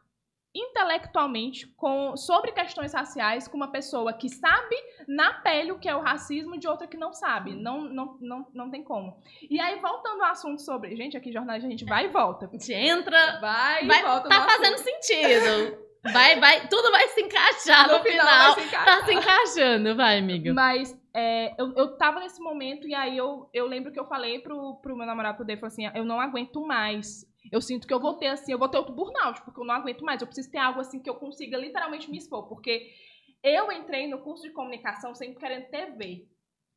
intelectualmente com, sobre questões raciais com uma pessoa que sabe na pele o que é o racismo de outra que não sabe. Não, não, não, não tem como. E aí, voltando ao assunto sobre. Gente, aqui jornalista a gente vai e volta. A gente entra. Vai, e Vai, volta. tá fazendo sentido. Vai, vai, tudo vai se encaixar no, No final final. se encaixar. Tá se encaixando, vai, amiga. Mas é, eu, eu tava nesse momento e aí eu, eu lembro que eu falei pro, pro meu namorado, Dave, falei assim, eu não aguento mais. Eu sinto que eu vou ter, assim, eu vou ter outro burnout, porque eu não aguento mais. Eu preciso ter algo, assim, que eu consiga literalmente me expor. Porque eu entrei no curso de comunicação sempre querendo TV.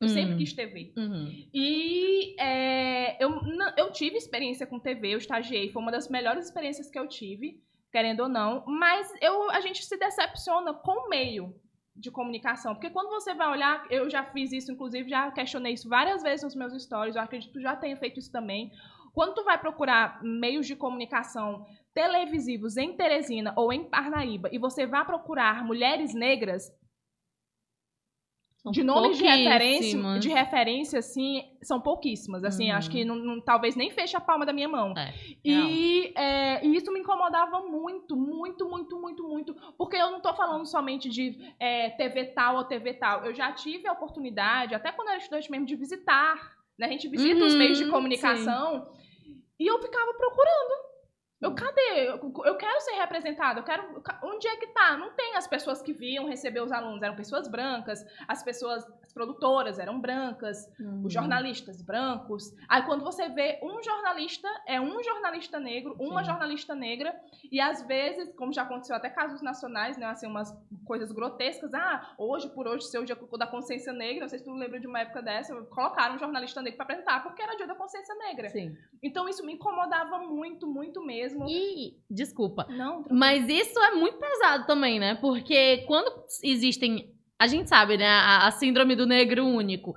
Eu sempre Hum. quis TV. Uhum. E é, eu, não- eu tive experiência com TV, eu estagiei, foi uma das melhores experiências que eu tive, querendo ou não, mas eu, a gente se decepciona com o meio de comunicação, porque quando você vai olhar, eu já fiz isso, inclusive já questionei isso várias vezes nos meus stories, eu acredito que tu já tenha feito isso também. Quando tu vai procurar meios de comunicação televisivos em Teresina ou em Parnaíba e você vai procurar mulheres negras, São de nomes de referência, de referência, assim, são pouquíssimas. Assim, Uhum. acho que não, não- talvez nem feche a palma da minha mão. É, E, é, e isso me incomodava muito, muito, muito, muito, muito. Porque eu não tô falando somente de é, TV tal ou TV tal. Eu já tive a oportunidade, até quando eu era estudante mesmo, de visitar. Né? A gente visita os Uhum, meios de comunicação. E eu ficava procurando. Eu, cadê? Eu, eu quero ser representada. Eu quero. Onde é que tá? Não tem as pessoas que viam receber os alunos. Eram pessoas brancas, as pessoas, as produtoras eram brancas, Uhum. os jornalistas brancos. Aí quando você vê um jornalista, é um jornalista negro, uma Sim. jornalista negra, e às vezes, como já aconteceu até casos nacionais, né, assim, umas coisas grotescas, ah, hoje por hoje, seu dia da consciência negra, não sei se tu lembra de uma época dessa, colocaram um jornalista negro para apresentar, porque era dia da consciência negra. Sim. Então isso me incomodava muito, muito mesmo. E, desculpa, Não, Mas isso é muito pesado também, né? Porque quando existem. A gente sabe, né? A, a síndrome do negro único.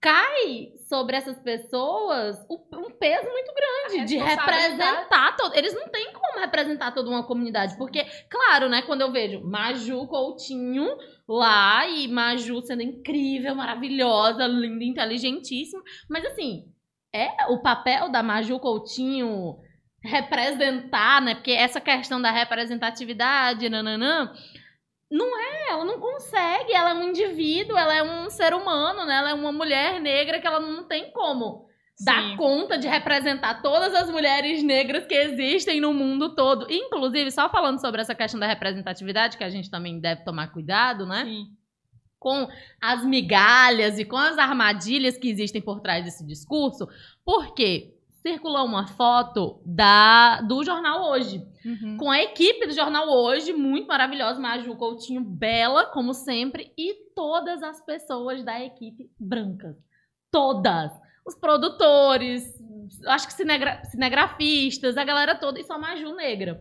cai sobre essas pessoas um peso muito grande de representar todo. Eles não têm como representar toda uma comunidade, porque, claro, né, quando eu vejo Maju Coutinho lá e Maju sendo incrível, maravilhosa, linda, inteligentíssima, mas assim, é o papel da Maju Coutinho representar, né? Porque essa questão da representatividade, nananã, não é, ela não consegue, ela é um indivíduo, ela é um ser humano, né? Ela é uma mulher negra que ela não tem como dar Sim. conta de representar todas as mulheres negras que existem no mundo todo. Inclusive, só falando sobre essa questão da representatividade, que a gente também deve tomar cuidado, né? Sim. com as migalhas e com as armadilhas que existem por trás desse discurso, porque circulou uma foto da do jornal hoje, Uhum. com a equipe do jornal hoje, muito maravilhosa, Maju Coutinho, bela, como sempre, e todas as pessoas da equipe brancas. Todas. Os produtores, acho que cinegra- cinegrafistas, a galera toda, e só Maju negra.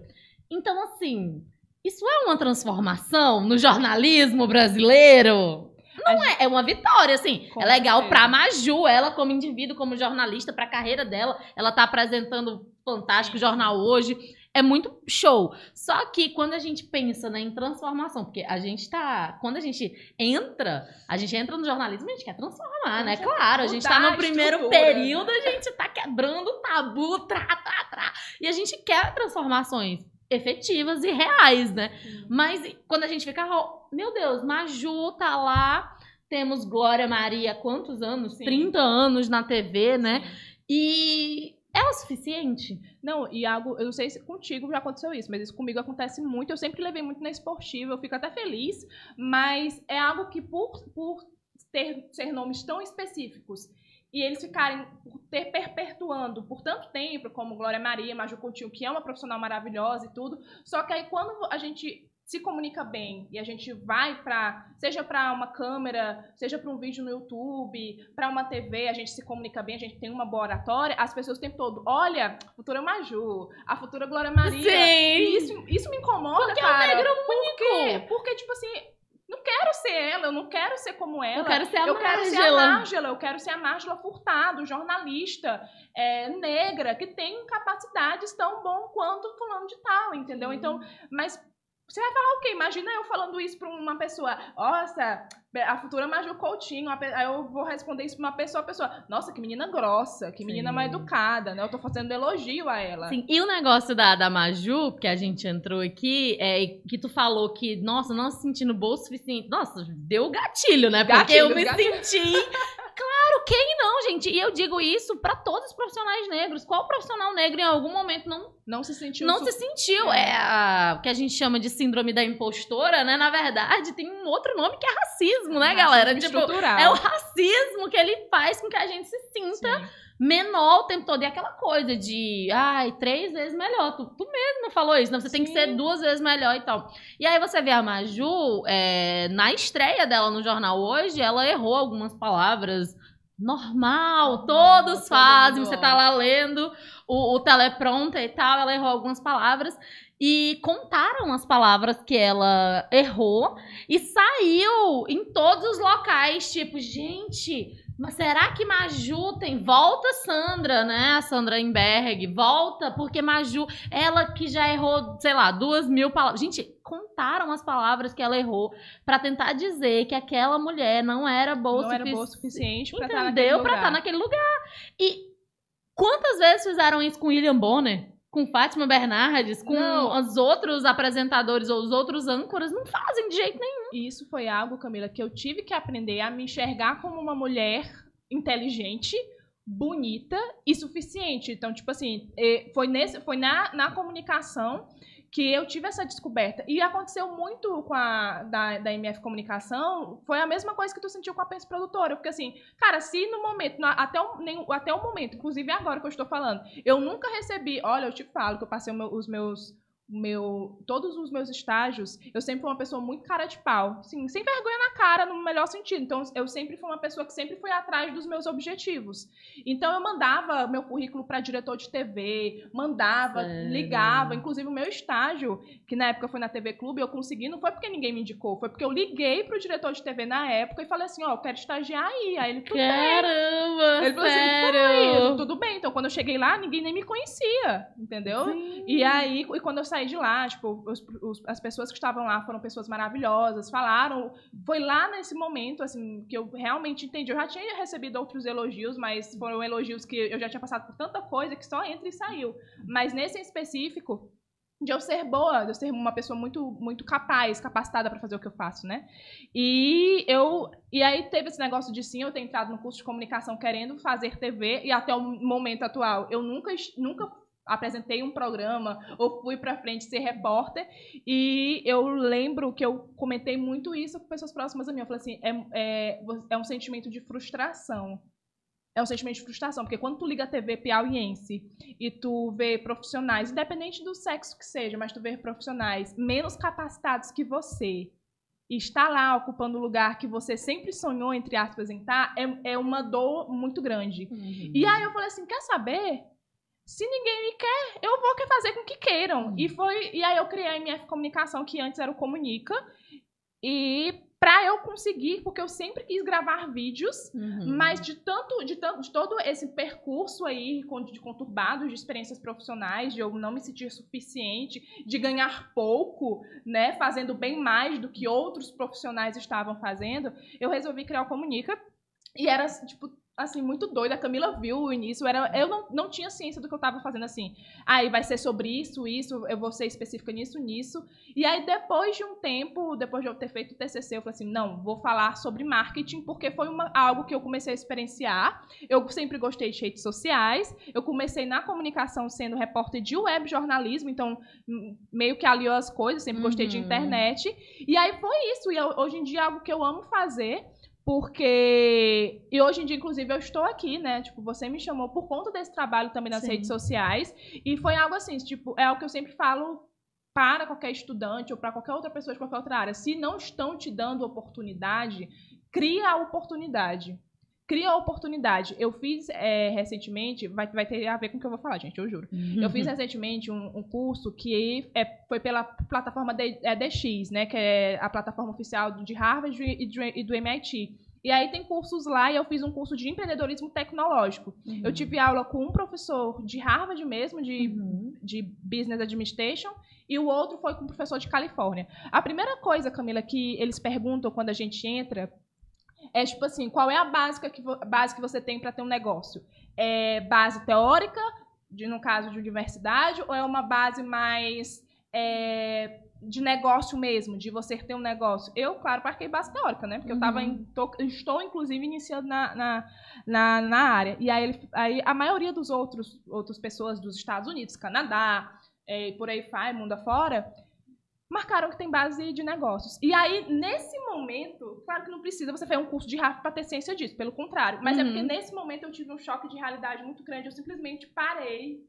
Então, assim, isso é uma transformação no jornalismo brasileiro? Não é, é uma vitória, assim. Com é legal certeza. pra Maju, ela como indivíduo, como jornalista, pra carreira dela. Ela tá apresentando o Fantástico Jornal hoje. É muito show. Só que quando a gente pensa né, em transformação, porque a gente tá. Quando a gente entra, a gente entra no jornalismo, a gente quer transformar, né? Claro, a gente tá no primeiro período, a gente tá quebrando o tabu, trá, trá, trá. E a gente quer transformações efetivas e reais, né? Mas quando a gente fica, meu Deus, Maju tá lá, temos Glória Maria, quantos anos? Sim. 30 anos na TV, né? E é o suficiente? Não, e algo, eu não sei se contigo já aconteceu isso, mas isso comigo acontece muito. Eu sempre levei muito na esportiva, eu fico até feliz, mas é algo que por, por ter, ser nomes tão específicos e eles ficarem por ter perpetuando por tanto tempo, como Glória Maria, Maju Coutinho, que é uma profissional maravilhosa e tudo, só que aí quando a gente se comunica bem e a gente vai para seja para uma câmera, seja para um vídeo no YouTube, para uma TV, a gente se comunica bem, a gente tem uma boa oratória, as pessoas o tempo todo, olha, a futura Maju, a futura Glória Maria. E isso, isso me incomoda, Porque é cara. um negro Por quê? Porque, tipo assim, não quero ser ela, eu não quero ser como ela. Eu quero ser a eu quero ser a eu quero ser a Márgela Furtado, jornalista é, negra, que tem capacidades tão bom quanto fulano de tal, entendeu? Então, mas você vai falar o quê? Imagina eu falando isso pra uma pessoa, nossa, a futura Maju Coutinho, aí eu vou responder isso pra uma pessoa, a pessoa, nossa, que menina grossa, que menina Sim. mal educada, né? Eu tô fazendo elogio a ela. Sim, e o negócio da, da Maju, que a gente entrou aqui, é que tu falou que, nossa, não se sentindo boa o suficiente. Nossa, deu gatilho, né? Porque eu Gatilhos, me gatilhos. senti. Claro, quem não, gente? E eu digo isso pra todos os profissionais negros. Qual profissional negro em algum momento não, Não se sentiu não se sentiu? É. É a, o que a gente chama de síndrome da impostora, né? Na verdade, tem um outro nome que é racismo, né, racismo galera? Tipo, é o racismo que ele faz com que a gente se sinta Sim. Menor o tempo todo. E aquela coisa de, ai, três vezes melhor. Tu, tu mesmo falou isso, né? Você tem que Sim. ser duas vezes melhor e tal. E aí você vê a Maju, é, na estreia dela no jornal hoje, ela errou algumas palavras. Normal, todos todo fazem. Você tá lá lendo o, o teleprompter e tal, ela errou algumas palavras. E contaram as palavras que ela errou e saiu em todos os locais, tipo, gente, mas será que Maju tem. Volta, Sandra, né? A Sandra Emberg, volta, porque Maju, ela que já errou, sei lá, duas mil palavras. Gente, contaram as palavras que ela errou pra tentar dizer que aquela mulher não era boa, não era sufici- boa o suficiente pra estar naquele Entendeu? Pra lugar. estar naquele lugar. E quantas vezes fizeram isso com William Bonner? Com Fátima Bernardes? Com Não. os outros apresentadores ou os outros âncoras? Não fazem de jeito nenhum. E isso foi algo, Camila, que eu tive que aprender a me enxergar como uma mulher inteligente, bonita e suficiente. Então, tipo assim, eh, foi, nesse, foi na, na comunicação que eu tive essa descoberta. E aconteceu muito com a da, da MF Comunicação, foi a mesma coisa que tu sentiu com a Pense Produtora. Porque assim, cara, se no momento, até o, nem, até o momento, inclusive agora que eu estou falando, eu nunca recebi, olha, eu te falo que eu passei meu- os meus meu, todos os meus estágios, eu sempre fui uma pessoa muito cara de pau, assim, sem vergonha na cara, no melhor sentido. Então, eu sempre fui uma pessoa que sempre foi atrás dos meus objetivos. Então, eu mandava meu currículo para diretor de TV, mandava, Sério? ligava, inclusive o meu estágio, que na época foi na TV Clube, eu consegui, não foi porque ninguém me indicou, foi porque eu liguei pro diretor de TV na época e falei assim, ó, eu quero estagiar aí. Aí ele, tudo bem. Caramba, Ele falou assim, sério. "Foi, tudo bem. Então, quando eu cheguei lá, ninguém nem me conhecia, entendeu? Sim. E aí, e quando eu saí de lá, tipo, os- os- as pessoas que estavam lá foram pessoas maravilhosas, falaram. Foi lá nesse momento, assim, que eu realmente entendi. Eu já tinha recebido outros elogios, mas foram elogios que eu já tinha passado por tanta coisa que só entra e saiu. Mas nesse em específico, de eu ser boa, de eu ser uma pessoa muito, muito capaz, capacitada para fazer o que eu faço, né? E eu e aí teve esse negócio de sim, eu ter entrado no curso de comunicação querendo fazer TV e até o momento atual eu nunca nunca apresentei um programa ou fui pra frente ser repórter e eu lembro que eu comentei muito isso com pessoas próximas a mim. Eu falei assim, é, é, é um sentimento de frustração. É um sentimento de frustração, porque quando tu liga a TV piauiense e tu vê profissionais, independente do sexo que seja, mas tu vê profissionais menos capacitados que você e está lá ocupando o lugar que você sempre sonhou, entre aspas, em estar, é, é uma dor muito grande. Uhum. E aí eu falei assim, quer saber? Se ninguém me quer, eu vou quer fazer com que queiram. E foi e aí eu criei a MF Comunicação, que antes era o Comunica. E pra eu conseguir, porque eu sempre quis gravar vídeos, Uhum. mas de tanto, de tanto, de todo esse percurso aí de conturbado de experiências profissionais, de eu não me sentir suficiente, de ganhar pouco, né, fazendo bem mais do que outros profissionais estavam fazendo, eu resolvi criar o Comunica. E era tipo assim muito doida. A Camila viu o início, era eu não, não tinha ciência do que eu tava fazendo assim. Aí vai ser sobre isso, isso, eu vou ser específica nisso, nisso. E aí, depois de um tempo, depois de eu ter feito o TCC, eu falei assim: não, vou falar sobre marketing, porque foi uma, algo que eu comecei a experienciar. Eu sempre gostei de redes sociais. Eu comecei na comunicação sendo repórter de web jornalismo, então meio que aliou as coisas. Sempre gostei de Uhum. internet. E aí foi isso. E eu- hoje em dia é algo que eu amo fazer. Porque. E hoje em dia, inclusive, eu estou aqui, né? Tipo, você me chamou por conta desse trabalho também nas Sim. redes sociais. E foi algo assim, tipo, é o que eu sempre falo para qualquer estudante ou para qualquer outra pessoa de qualquer outra área. Se não estão te dando oportunidade, cria a oportunidade. Cria a oportunidade. Eu fiz é, recentemente, vai, vai ter a ver com o que eu vou falar, gente, eu juro. Eu Uhum. fiz recentemente um, um curso que é, foi pela plataforma D- é, DX, né? Que é a plataforma oficial de Harvard e do, e do MIT. E aí tem cursos lá e eu fiz um curso de empreendedorismo tecnológico. Uhum. Eu tive aula com um professor de Harvard mesmo, de, Uhum. de Business Administration, e o outro foi com um professor de Califórnia. A primeira coisa, Camila, que eles perguntam quando a gente entra é tipo assim, qual é a básica que, base que você tem para ter um negócio? É base teórica, de, no caso de universidade, ou é uma base mais é, de negócio mesmo, de você ter um negócio? Eu, claro, marquei base teórica, né? Porque eu tava em, tô- estou, inclusive, iniciando na, na, na, na área. E aí, ele- aí a maioria dos outros outras pessoas dos Estados Unidos, Canadá, é, e por aí vai, mundo afora, marcaram que tem base de negócios. E aí, nesse momento, claro que não precisa você fazer um curso de Harvard para ter ciência disso, pelo contrário. Mas é Uhum. porque nesse momento eu tive um choque de realidade muito grande. Eu simplesmente parei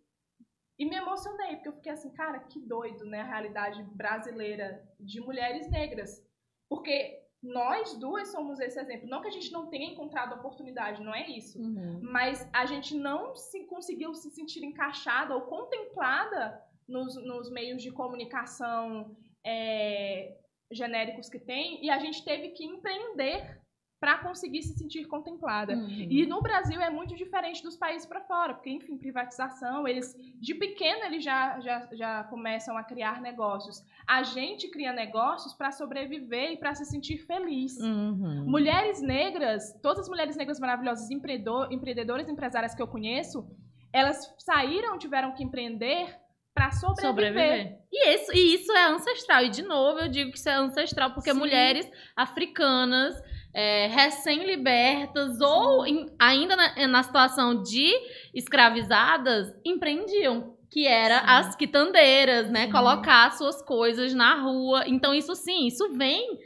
e me emocionei, porque eu fiquei assim, cara, que doido, né? A realidade brasileira de mulheres negras. Porque nós duas somos esse exemplo. Não que a gente não tenha encontrado oportunidade, não é isso Uhum. mas a gente não se conseguiu se sentir encaixada ou contemplada nos, nos meios de comunicação é, genéricos que tem e a gente teve que empreender para conseguir se sentir contemplada. Uhum. E no Brasil é muito diferente dos países para fora, porque, enfim, privatização, eles, de pequeno, eles já, já, já começam a criar negócios. A gente cria negócios para sobreviver e para se sentir feliz. Uhum. Mulheres negras, todas as mulheres negras maravilhosas, empreendedor, empreendedoras, empresárias que eu conheço, elas saíram, tiveram que empreender para sobreviver. sobreviver. E isso, e isso é ancestral. E, de novo, eu digo que isso é ancestral, porque Sim. mulheres africanas, é, recém-libertas, ou em- ainda na, na situação de escravizadas, empreendiam. Que era Sim. as quitandeiras, né? Sim. Colocar suas coisas na rua. Então, isso sim, isso vem.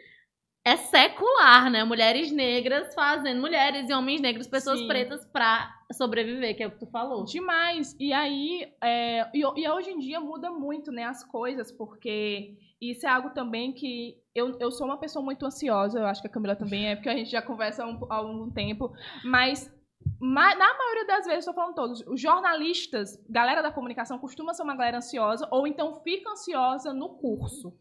É secular, né? Mulheres negras fazendo, mulheres e homens negros, pessoas Sim. pretas, pra sobreviver, que é o que tu falou. Demais. E aí, é, e, e hoje em dia muda muito, né, as coisas, porque isso é algo também que eu, eu sou uma pessoa muito ansiosa, eu acho que a Camila também é, porque a gente já conversa há um, há algum tempo, mas ma- na maioria das vezes, estou falando todos, os jornalistas, galera da comunicação, costuma ser uma galera ansiosa, ou então fica ansiosa no curso.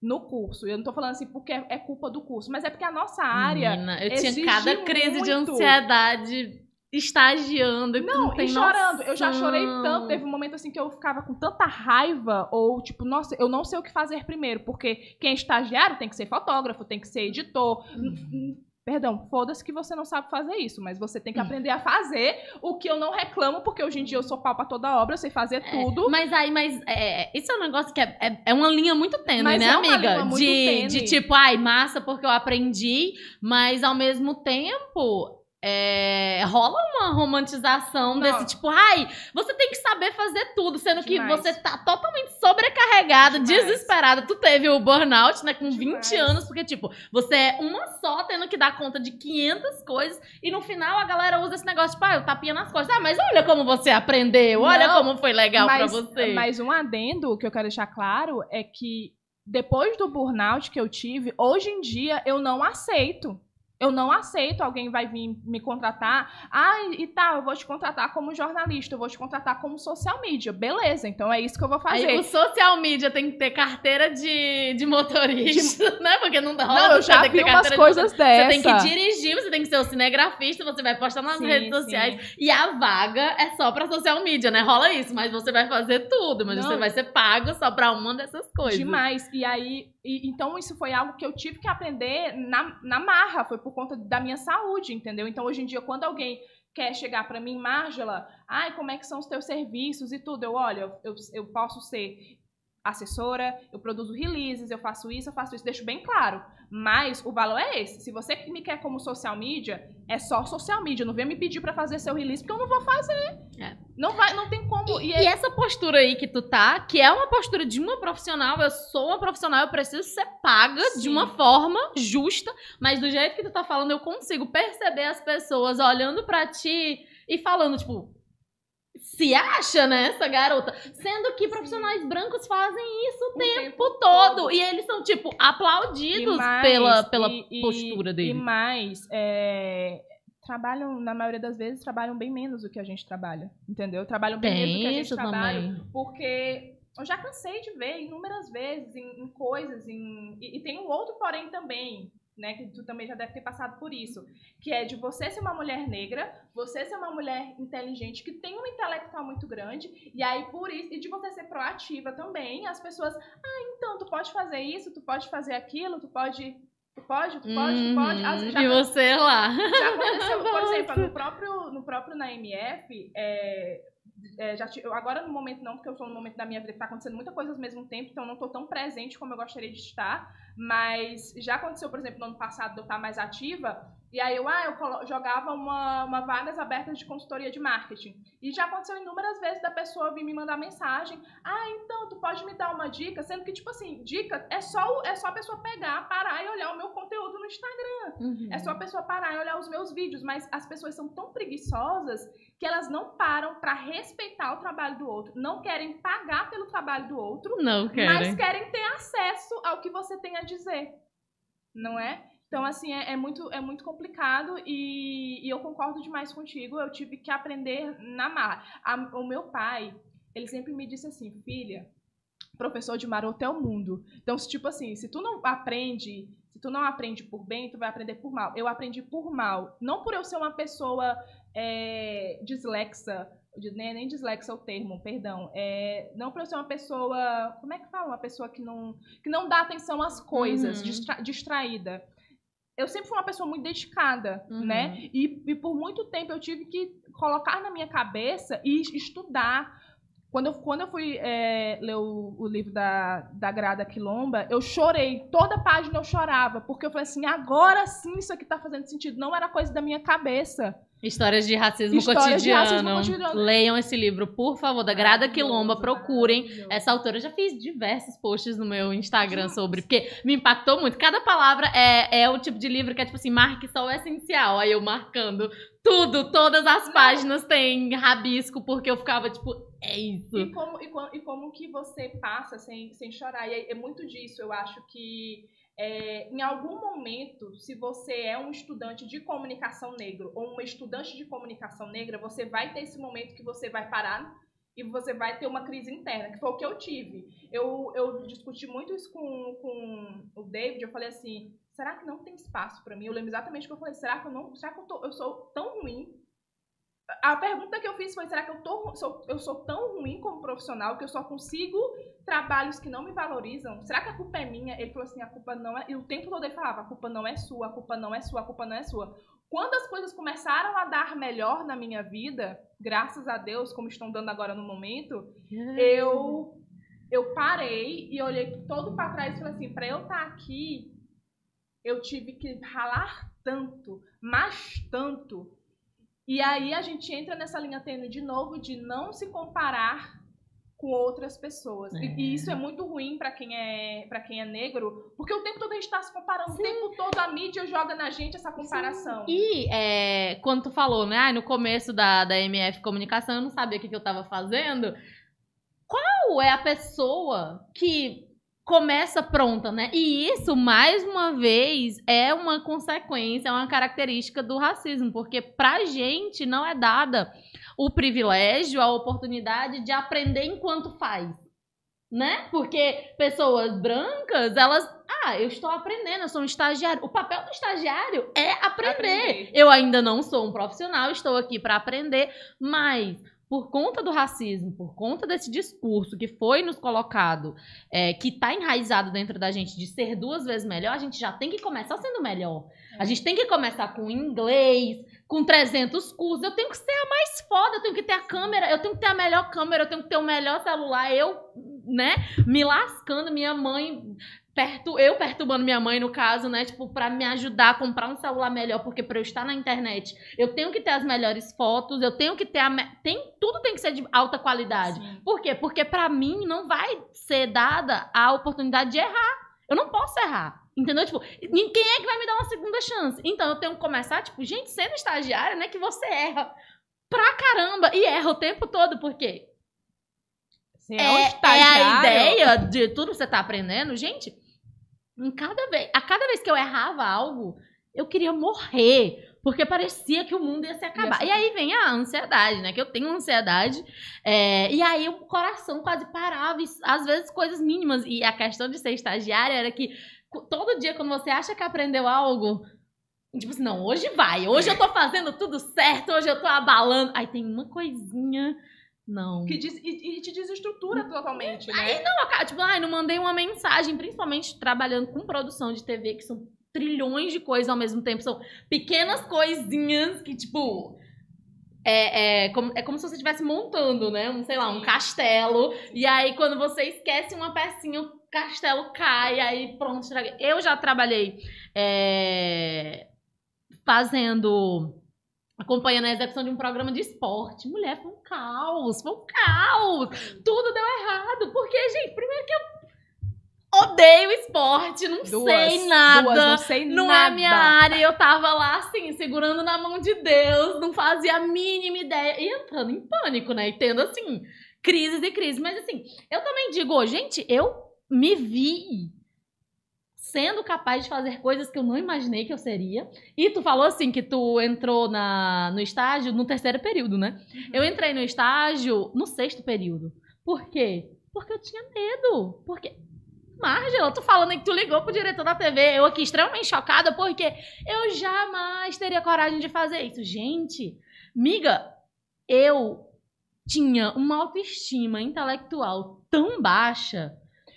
No curso. Eu não tô falando assim porque é é culpa do curso, mas é porque a nossa área. Menina, eu tinha cada crise de muito. ansiedade estagiando. Não, tem e chorando. Eu já chorei noção. tanto. Teve um momento assim que eu ficava com tanta raiva, ou tipo, nossa, eu não sei o que fazer primeiro, porque quem é estagiário tem que ser fotógrafo, tem que ser editor. Uhum. Perdão, foda-se que você não sabe fazer isso, mas você Hum. tem que aprender a fazer o que eu não reclamo, porque hoje em dia eu sou pau pra toda obra, eu sei fazer tudo. Mas aí, mas é, isso é um negócio que é, é, é uma linha muito tênue, Mas né, é uma amiga? linha muito de, tênue. de tipo, ai, massa porque eu aprendi, mas ao mesmo tempo. É, rola uma romantização Não. desse tipo, ai, você tem que saber fazer tudo, sendo que Demais. você tá totalmente sobrecarregada, Demais. desesperada. Tu teve o burnout, né, com Demais. 20 anos, porque, tipo, você é uma só tendo que dar conta de 500 coisas e no final a galera usa esse negócio, tipo, ah, o tapinha nas costas. Ah, mas olha como você aprendeu, olha Não, como foi legal pra mas, você. mas um adendo que eu quero deixar claro é que depois do burnout que eu tive, hoje em dia eu não aceito. Eu não aceito alguém vai vir me contratar. Ah, e tá, eu vou te contratar como jornalista, eu vou te contratar como social media. Beleza, então é isso que eu vou fazer. Aí o social media tem que ter carteira de, de motorista, né? Porque não dá não, eu já tem que vi ter umas carteira de coisas Você tem que dirigir, você tem que ser o cinegrafista, você vai postar nas Sim, redes sim. sociais. E a vaga é só pra social media, né? Rola isso, mas você vai fazer tudo, mas Não. você vai ser pago só pra uma dessas coisas. Demais. E aí, e- então isso foi algo que eu tive que aprender na, na marra, foi por conta da minha saúde, entendeu? Então hoje em dia, quando alguém quer chegar pra mim, Márgela, ai, como é que são os teus serviços e tudo, eu, olha, eu, eu posso ser assessora, eu produzo releases, eu faço isso, eu faço isso, deixo bem claro. Mas o valor é esse. Se você me quer como social media, é só social media. Não venha me pedir pra fazer seu release, porque eu não vou fazer. É. Não, vai, não tem como. E, E, é- e essa postura aí que tu tá, que é uma postura de uma profissional, eu sou uma profissional, eu preciso ser paga de Sim. uma forma justa, mas do jeito que tu tá falando, eu consigo perceber as pessoas olhando pra ti e falando, tipo, se acha, né, essa garota? Sendo que profissionais brancos fazem isso o tempo o todo. E eles são, tipo, aplaudidos E mais, pela, pela e- e- postura E deles. mais, é, trabalham, na maioria das vezes, trabalham bem menos do que a gente trabalha. Entendeu? Trabalham bem menos do que a Tem gente trabalha. também. Porque eu já cansei de ver inúmeras vezes em, em coisas, em- e, e tem um outro porém também, né, que tu também já deve ter passado por isso, que é de você ser uma mulher negra, você ser uma mulher inteligente, que tem um intelectual muito grande, e aí por isso, e de você ser proativa também, as pessoas, ah, então, tu pode fazer isso, tu pode fazer aquilo, tu pode... Tu pode, tu pode, tu pode. Às- Uhum. já e você lá. já aconteceu, por exemplo, no próprio, no próprio na MF, é, é, já agora no momento não, porque eu estou no momento da minha vida que está acontecendo muita coisa ao mesmo tempo, então não estou tão presente como eu gostaria de estar, mas já aconteceu, por exemplo, no ano passado de eu estar mais ativa, e aí eu, ah, eu jogava uma, uma vagas abertas de consultoria de marketing. E já aconteceu inúmeras vezes da pessoa vir me mandar mensagem, ah, então, tu pode me dar uma dica, sendo que, tipo assim, dica é só, é só a pessoa pegar, parar e olhar o meu conteúdo no Instagram. Uhum. É só a pessoa parar e olhar os meus vídeos, mas as pessoas são tão preguiçosas que elas não param pra respeitar o trabalho do outro, não querem pagar pelo trabalho do outro, Não querem. mas querem ter acesso ao que você tem a dizer, não é? Então, assim, é, é muito, é muito complicado e, e eu concordo demais contigo. Eu tive que aprender na marra. A- o meu pai, ele sempre me disse assim, filha, professor de maroto é o mundo. Então, se, tipo assim, se tu não aprende, se tu não aprende por bem, tu vai aprender por mal. Eu aprendi por mal. Não por eu ser uma pessoa é, dislexa, nem, nem dislexa é o termo, perdão. É, não por eu ser uma pessoa, como é que fala? Uma pessoa que não, que não dá atenção às coisas, Uhum. distra- distraída. Eu sempre fui uma pessoa muito dedicada, Uhum. né? E, e por muito tempo eu tive que colocar na minha cabeça e estudar Quando eu, quando eu fui é, ler o, o livro da, da Grada Quilomba, eu chorei. Toda página eu chorava, porque eu falei assim, agora sim isso aqui tá fazendo sentido. Não era coisa da minha cabeça. Histórias de racismo, Histórias de cotidiano. racismo cotidiano. Leiam esse livro, por favor, da Grada Quilomba. Procurem essa autora. Eu já fiz diversos posts no meu Instagram sobre, porque me impactou muito. Cada palavra é, é o tipo de livro que é tipo assim, marque só o essencial. Aí eu marcando tudo, todas as páginas têm rabisco, porque eu ficava tipo, é isso. E como, e, como, e como que você passa sem, sem chorar? E é, é muito disso, eu acho que é, em algum momento, se você é um estudante de comunicação negro ou uma estudante de comunicação negra, você vai ter esse momento que você vai parar e você vai ter uma crise interna, que foi o que eu tive. Eu, eu discuti muito isso com, com o David, eu falei assim, será que não tem espaço pra mim? Eu lembro exatamente o que eu falei, será que eu não, será que eu, tô, eu sou tão ruim a pergunta que eu fiz foi: será que eu, tô, sou, eu sou tão ruim como profissional que eu só consigo trabalhos que não me valorizam? Será que a culpa é minha? Ele falou assim: a culpa não é. E o tempo todo ele falava: a culpa não é sua, a culpa não é sua, a culpa não é sua. Quando as coisas começaram a dar melhor na minha vida, graças a Deus, como estão dando agora no momento, eu eu parei e olhei todo para trás e falei assim, para eu estar aqui, eu tive que ralar tanto, mas tanto. E aí a gente entra nessa linha tênue de novo de não se comparar com outras pessoas. E- E, isso é muito ruim para quem é para quem é negro, porque o tempo todo a gente está se comparando, o tempo todo a mídia joga na gente essa comparação. E é, quando tu falou, né, ai, no começo da, da MF Comunicação, eu não sabia o que, que eu tava fazendo. Qual é a pessoa que começa pronta, né? E isso, mais uma vez, é uma consequência, é uma característica do racismo, porque pra gente não é dada o privilégio, a oportunidade de aprender enquanto faz. Né? Porque pessoas brancas, elas. Ah, eu estou aprendendo, eu sou um estagiário. O papel do estagiário é aprender. Aprender. Eu ainda não sou um profissional, estou aqui para aprender, mas por conta do racismo, por conta desse discurso que foi nos colocado, é, que está enraizado dentro da gente de ser duas vezes melhor, a gente já tem que começar sendo melhor. A gente tem que começar com inglês, com 300 cursos. Eu tenho que ser a mais foda, eu tenho que ter a câmera, eu tenho que ter a melhor câmera, eu tenho que ter o melhor celular. Eu, né, me lascando, minha mãe perto, eu perturbando minha mãe no caso, né, tipo, pra me ajudar a comprar um celular melhor, porque pra eu estar na internet, eu tenho que ter as melhores fotos, eu tenho que ter a tem tudo tem que ser de alta qualidade. Sim. Por quê? Porque pra mim não vai ser dada a oportunidade de errar. Eu não posso errar. Entendeu? Tipo, quem é que vai me dar uma segunda chance? Então eu tenho que começar, tipo, gente, sendo estagiária, né, que você erra pra caramba e erra o tempo todo, porque Você é, é, um é a ideia de tudo que você tá aprendendo, gente. Em cada vez, a cada vez que eu errava algo, eu queria morrer. Porque parecia que o mundo ia se acabar. E aí vem a ansiedade, né? Que eu tenho ansiedade. é, e aí o coração quase parava. E, às vezes coisas mínimas. E a questão de ser estagiária era que todo dia, quando você acha que aprendeu algo. Tipo assim, não, hoje vai. Hoje eu tô fazendo tudo certo. Hoje eu tô abalando. Aí tem uma coisinha. Não. Que diz, e, e te desestrutura totalmente, né? Não, tipo, ai, não mandei uma mensagem, principalmente trabalhando com produção de TV, que são trilhões de coisas ao mesmo tempo, são pequenas coisinhas que, tipo. É, é, como, é como se você estivesse montando, né? Um, sei lá, um castelo. E aí, quando você esquece uma pecinha, castelo cai, aí pronto. Eu já trabalhei é, fazendo. Acompanhando a execução de um programa de esporte. Mulher, foi um caos, foi um caos tudo deu errado. Porque, gente, primeiro que eu odeio esporte, não Duas, sei nada. duas, não sei não nada. é minha área. Eu tava lá, assim, segurando na mão de Deus, não fazia a mínima ideia. E entrando em pânico, né? E tendo, assim, crises e crises. Mas, assim, eu também digo, gente, eu me vi sendo capaz de fazer coisas que eu não imaginei que eu seria. E tu falou assim que tu entrou na, no estágio no terceiro período, né? Eu entrei no estágio no sexto período. Por quê? Porque eu tinha medo. Porque. Margela, tu falando que tu ligou pro diretor da TV, eu aqui extremamente chocada, porque eu jamais teria coragem de fazer isso. Gente, miga, eu tinha uma autoestima intelectual tão baixa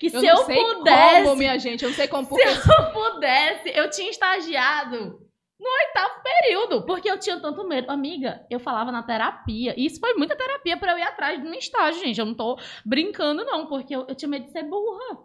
que Eu se eu pudesse como, minha gente. Eu não sei como. se Porque eu pudesse, eu tinha estagiado no oitavo período, porque eu tinha tanto medo. Amiga, eu falava na terapia. E isso foi muita terapia pra eu ir atrás de um estágio, gente. Eu não tô brincando, não, porque eu, eu tinha medo de ser burra.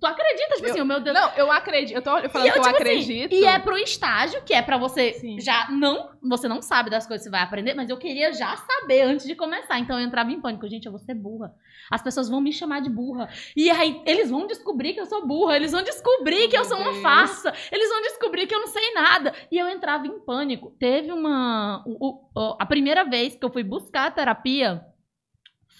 Tu acredita, tipo Eu- assim, o meu Deus. Não, eu acredito. Eu tô falando E que eu tipo assim, acredito. e é pro estágio, que é pra você Sim. já não. Você não sabe das coisas que você vai aprender, mas eu queria já saber antes de começar. Então eu entrava em pânico. Gente, eu vou ser burra. As pessoas vão me chamar de burra. E aí eles vão descobrir que eu sou burra. Eles vão descobrir que eu sou uma farsa. Eles vão descobrir que eu não sei nada. E eu entrava em pânico. Teve uma. o- o- a primeira vez que eu fui buscar a terapia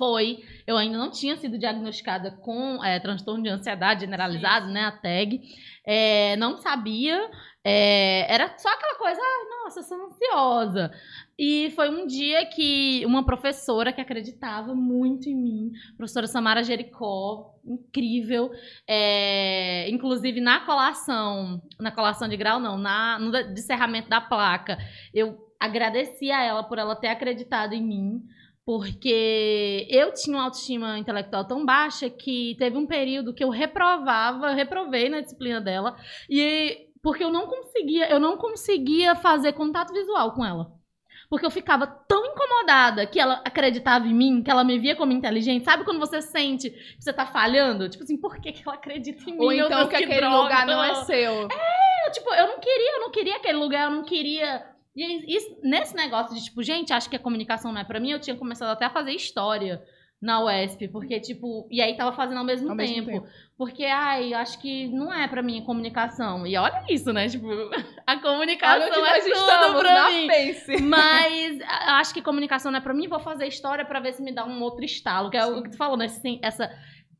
foi. Eu ainda não tinha sido diagnosticada com é, transtorno de ansiedade generalizado, né? A TAG. É, não sabia. é, era só aquela coisa, ai, nossa, eu sou ansiosa. E foi um dia que uma professora que acreditava muito em mim, professora Samara Jericó, incrível, é, inclusive na colação, na colação de grau não, na, no descerramento da placa, eu agradeci a ela por ela ter acreditado em mim, porque eu tinha uma autoestima intelectual tão baixa que teve um período que eu reprovava, eu reprovei na disciplina dela, e porque eu não conseguia, eu não conseguia fazer contato visual com ela. Porque eu ficava tão incomodada que ela acreditava em mim, que ela me via como inteligente. Sabe quando você sente que você tá falhando? Tipo assim, por que, que ela acredita em mim? Ou então Deus, que aquele droga. lugar não é seu. Eu, tipo, eu não queria, eu não queria aquele lugar, eu não queria. E isso- nesse negócio de, tipo, gente, acho que a comunicação não é pra mim, eu tinha começado até a fazer história na UESP, porque, tipo, e aí tava fazendo ao mesmo, Ao tempo, mesmo tempo. Porque, ai, acho que não é pra mim a comunicação. E olha isso, né? Tipo, a comunicação é tudo pra mim. Pense. Mas acho que comunicação não é pra mim, vou fazer história pra ver se me dá um outro estalo, que é o que tu falou, né? Essa,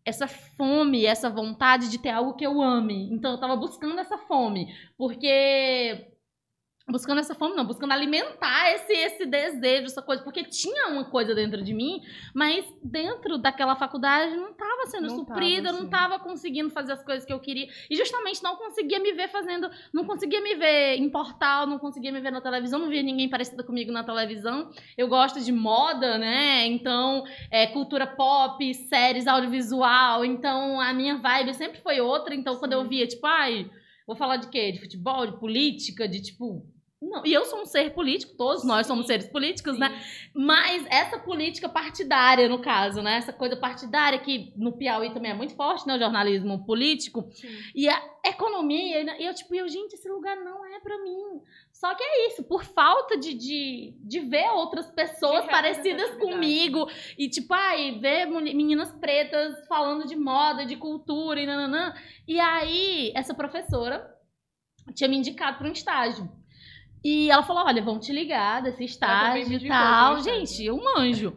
essa fome, essa vontade de ter algo que eu ame. Então eu tava buscando essa fome, porque buscando essa fome não, buscando alimentar esse esse desejo, essa coisa, porque tinha uma coisa dentro de mim, mas dentro daquela faculdade não tava sendo Não suprida, tava, não sim. tava conseguindo fazer as coisas que eu queria e justamente não conseguia me ver fazendo não conseguia me ver em portal, não conseguia me ver na televisão, não via ninguém parecido comigo na televisão. Eu gosto de moda, né? Então, é, cultura pop, séries, audiovisual. Então, a minha vibe sempre foi outra. Então, quando eu via, tipo, ai, vou falar de quê? De futebol, de política, de tipo. Não, e eu sou um ser político, todos nós somos seres políticos, né? Mas essa política partidária, no caso, né? Essa coisa partidária que no Piauí também é muito forte, né? O jornalismo político. E a economia, e eu, tipo, eu, gente, esse lugar não é pra mim. Só que é isso, por falta de, de, de ver outras pessoas De parecidas comigo. E, tipo, ai, ver meninas pretas falando de moda, de cultura e nananã. E aí, essa professora tinha me indicado pra um estágio. E ela falou: olha, vão te ligar desse estágio e tal. estágio. Gente, eu manjo.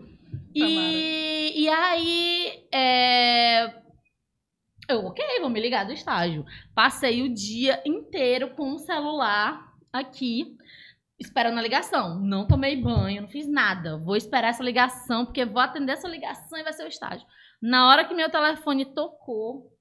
E, e aí, é, eu, ok, vou me ligar do estágio. Passei o dia inteiro com o celular aqui, esperando a ligação. Não tomei banho, não fiz nada. Vou esperar essa ligação, porque vou atender essa ligação e vai ser o estágio. Na hora que meu telefone tocou,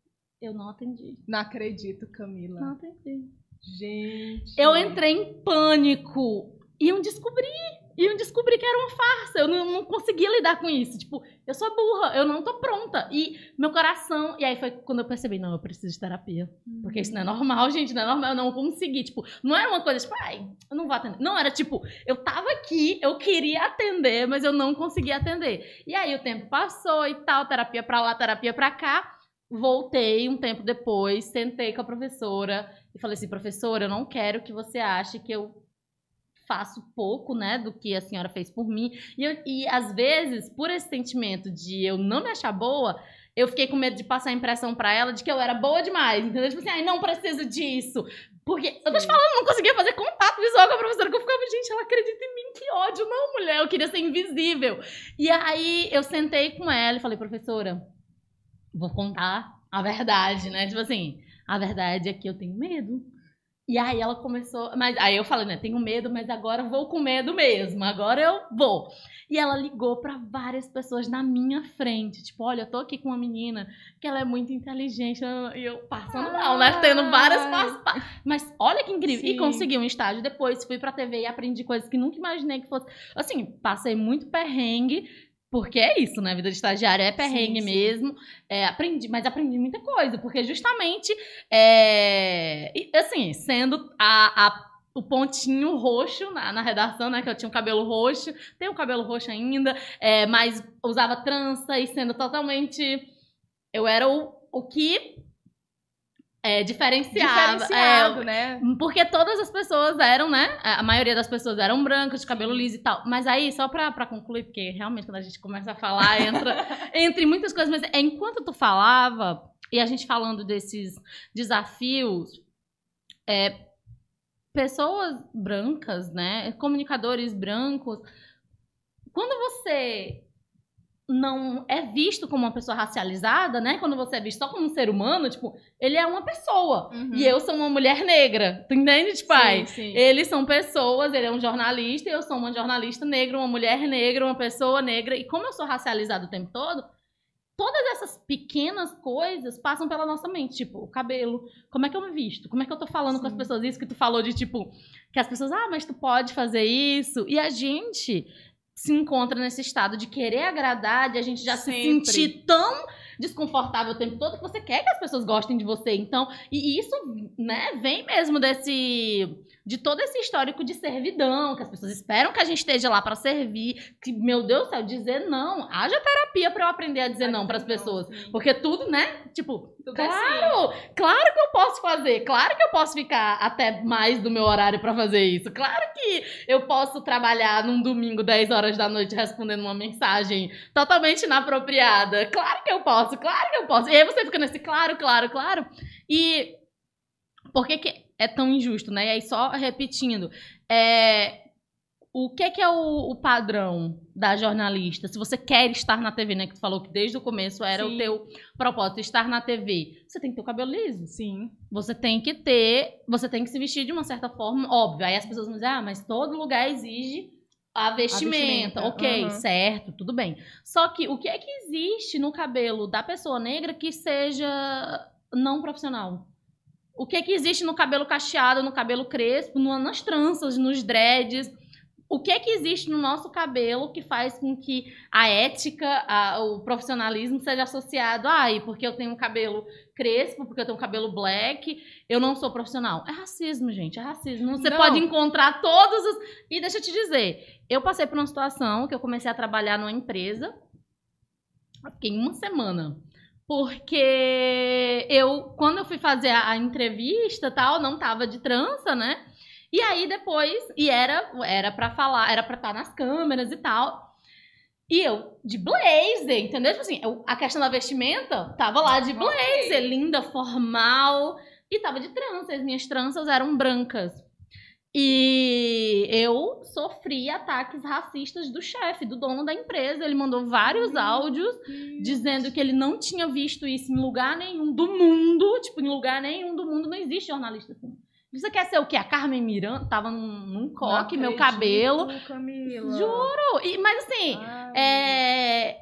eu não atendi. Não acredito, Camila. Não atendi. Gente. Eu entrei em pânico. Iam descobrir. Iam descobrir que era uma farsa. Eu não, não conseguia lidar com isso. Tipo, eu sou burra, eu não tô pronta. E meu coração. E aí foi quando eu percebi: não, eu preciso de terapia. Porque isso não é normal, gente. Não é normal. Eu não consegui. Tipo, não era uma coisa tipo, ai, eu não vou atender. Não, era tipo, eu tava aqui, eu queria atender, mas eu não conseguia atender. E aí o tempo passou e tal, terapia pra lá, terapia pra cá. Voltei um tempo depois, sentei com a professora e falei assim, professora, eu não quero que você ache que eu faço pouco, né, do que a senhora fez por mim. E, eu- e às vezes, por esse sentimento de eu não me achar boa, eu fiquei com medo de passar a impressão pra ela de que eu era boa demais, entendeu? Tipo assim, ai, não preciso disso. Porque, eu tô te Sim. falando, não conseguia fazer contato visual com a professora, que eu ficava, gente, ela acredita em mim, que ódio. Não, mulher, eu queria ser invisível. E aí, eu sentei com ela e falei, professora, vou contar a verdade, né? Tipo assim, a verdade é que eu tenho medo. E aí ela começou, mas aí eu falei, né, tenho medo, mas agora vou com medo mesmo, agora eu vou. E ela ligou pra várias pessoas na minha frente, tipo, olha, eu tô aqui com uma menina que ela é muito inteligente, e eu passando mal, né, tendo várias pas- pa- mas olha que incrível, e Sim. consegui um estágio depois, fui pra TV e aprendi coisas que nunca imaginei que fosse, assim, passei muito perrengue, porque é isso, né? Vida de estagiário é perrengue Sim, sim. mesmo. É, aprendi, mas aprendi muita coisa, porque justamente, é, assim, sendo a, a o pontinho roxo na, na redação, né? Que eu tinha um cabelo roxo, tenho o cabelo roxo ainda, é, mas usava trança e sendo totalmente. Eu era o, o que é, diferenciava. Diferenciado, é, né? porque todas as pessoas eram, né? A maioria das pessoas eram brancas, de cabelo liso e tal. Mas aí, só pra, pra concluir, porque realmente quando a gente começa a falar, entra entre muitas coisas, mas é, enquanto tu falava, e a gente falando desses desafios, é, pessoas brancas, né? Comunicadores brancos, quando você não é visto como uma pessoa racializada, né? Quando você é visto só como um ser humano, tipo, ele é uma pessoa. Uhum. E eu sou uma mulher negra. Tu entende, tipo, ai, Sim, sim. eles são pessoas, ele é um jornalista, e eu sou uma jornalista negra, uma mulher negra, uma pessoa negra. E como eu sou racializada o tempo todo, todas essas pequenas coisas passam pela nossa mente. Tipo, o cabelo, como é que eu me visto? Como é que eu tô falando com as Sim. pessoas? Isso que tu falou de, tipo, que as pessoas, ah, mas tu pode fazer isso. E a gente se encontra nesse estado de querer agradar, de a gente já Sempre. se sentir tão desconfortável o tempo todo que você quer que as pessoas gostem de você. Então, e isso, né, vem mesmo desse de todo esse histórico de servidão, que as pessoas esperam que a gente esteja lá pra servir, que meu Deus do céu, dizer não, haja terapia pra eu aprender a dizer não pras pessoas. sim. Porque tudo, né? Tipo, Tudo é claro, claro que eu posso fazer, claro que eu posso ficar até mais do meu horário pra fazer isso. Claro que eu posso trabalhar num domingo 10 horas da noite respondendo uma mensagem totalmente inapropriada. Claro que eu posso, claro que eu posso. E aí você fica nesse claro, claro, claro. E por que, que é tão injusto, né? E aí só repetindo, é o que, que é o, o padrão da jornalista? Se você quer estar na TV, né? Que tu falou que desde o começo era Sim. o teu propósito, estar na TV. Você tem que ter o cabelo liso. Sim. Você tem que ter, você tem que se vestir de uma certa forma, óbvio. Aí as pessoas vão dizer, ah, mas todo lugar exige a vestimenta. vestimenta, Ok, uhum. certo, tudo bem. Só que o que é que existe no cabelo da pessoa negra que seja não profissional? O que é que existe no cabelo cacheado, no cabelo crespo, no- nas tranças, nos dreads? O que é que existe no nosso cabelo que faz com que a ética, a- o profissionalismo seja associado a, ai, porque eu tenho um cabelo crespo, porque eu tenho um cabelo black, eu não sou profissional. É racismo, gente, é racismo. Você Não. pode encontrar todos os. E deixa eu te dizer, eu passei por uma situação que eu comecei a trabalhar numa empresa, eu fiquei uma semana. Porque eu, quando eu fui fazer a, entrevista tal, não tava de trança, né? E aí depois, e era era para falar, era pra estar nas câmeras e tal. E eu de blazer, entendeu? Tipo assim, eu- a questão da vestimenta tava lá de blazer, linda, formal, e tava de trança. As minhas tranças eram brancas. E eu sofri ataques racistas do chefe, do dono da empresa. Ele mandou vários áudios dizendo que ele não tinha visto isso em lugar nenhum do mundo. Tipo, em lugar nenhum do mundo não existe jornalista assim. Você quer ser o quê? A Carmen Miranda? Tava num, num coque, meu cabelo. Camila. Juro! E, mas assim, Ai, é,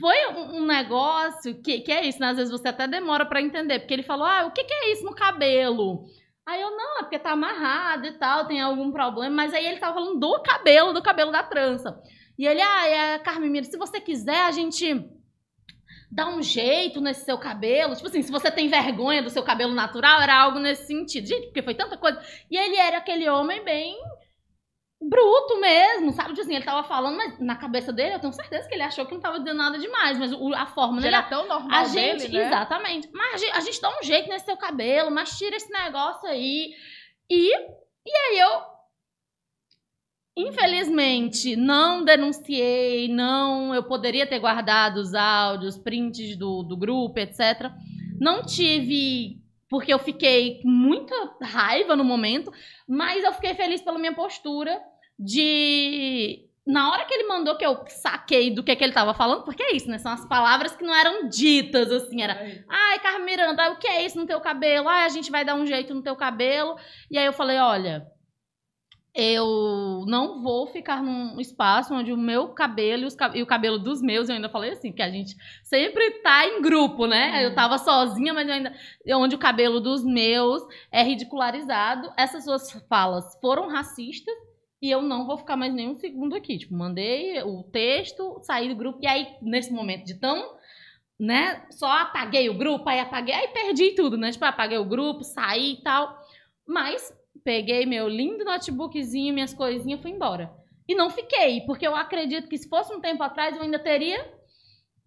foi um, negócio que, que é isso, né? Às vezes você até demora pra entender, porque ele falou: ah, o que, que é isso no cabelo? Aí eu, não, é porque tá amarrado e tal, tem algum problema. Mas aí ele tava falando do cabelo, do cabelo da trança. E ele, ah, é, Carmen Mira, se você quiser, a gente dá um jeito nesse seu cabelo. Tipo assim, se você tem vergonha do seu cabelo natural, era algo nesse sentido. Gente, porque foi tanta coisa. E ele era aquele homem bem bruto mesmo, sabe? Tipo assim, ele tava falando, mas na cabeça dele, eu tenho certeza que ele achou que não tava dizendo nada demais, mas o- a forma dele. era tão normal A gente, dele, né? exatamente. Mas a gente, a gente dá um jeito nesse seu cabelo, mas tira esse negócio aí. E, e aí eu, infelizmente, não denunciei, não. Eu poderia ter guardado os áudios, prints do, do grupo, etc. Não tive, porque eu fiquei com muita raiva no momento, mas eu fiquei feliz pela minha postura de. Na hora que ele mandou que eu saquei do que, que ele tava falando, porque é isso, né? São as palavras que não eram ditas, assim, era Ai, Carmen Miranda, o que é isso no teu cabelo? Ai, a gente vai dar um jeito no teu cabelo. E aí eu falei, olha, eu não vou ficar num espaço onde o meu cabelo e, e o cabelo dos meus, eu ainda falei assim, que a gente sempre tá em grupo, né? Eu tava sozinha, mas eu ainda. Onde o cabelo dos meus é ridicularizado. Essas suas falas foram racistas. E eu não vou ficar mais nem um segundo aqui. Tipo, mandei o texto, saí do grupo. E aí, nesse momento de tão né? Só apaguei o grupo, aí apaguei, aí perdi tudo, né? Tipo, apaguei o grupo, saí e tal. Mas peguei meu lindo notebookzinho, minhas coisinhas, fui embora. E não fiquei, porque eu acredito que se fosse um tempo atrás eu ainda teria.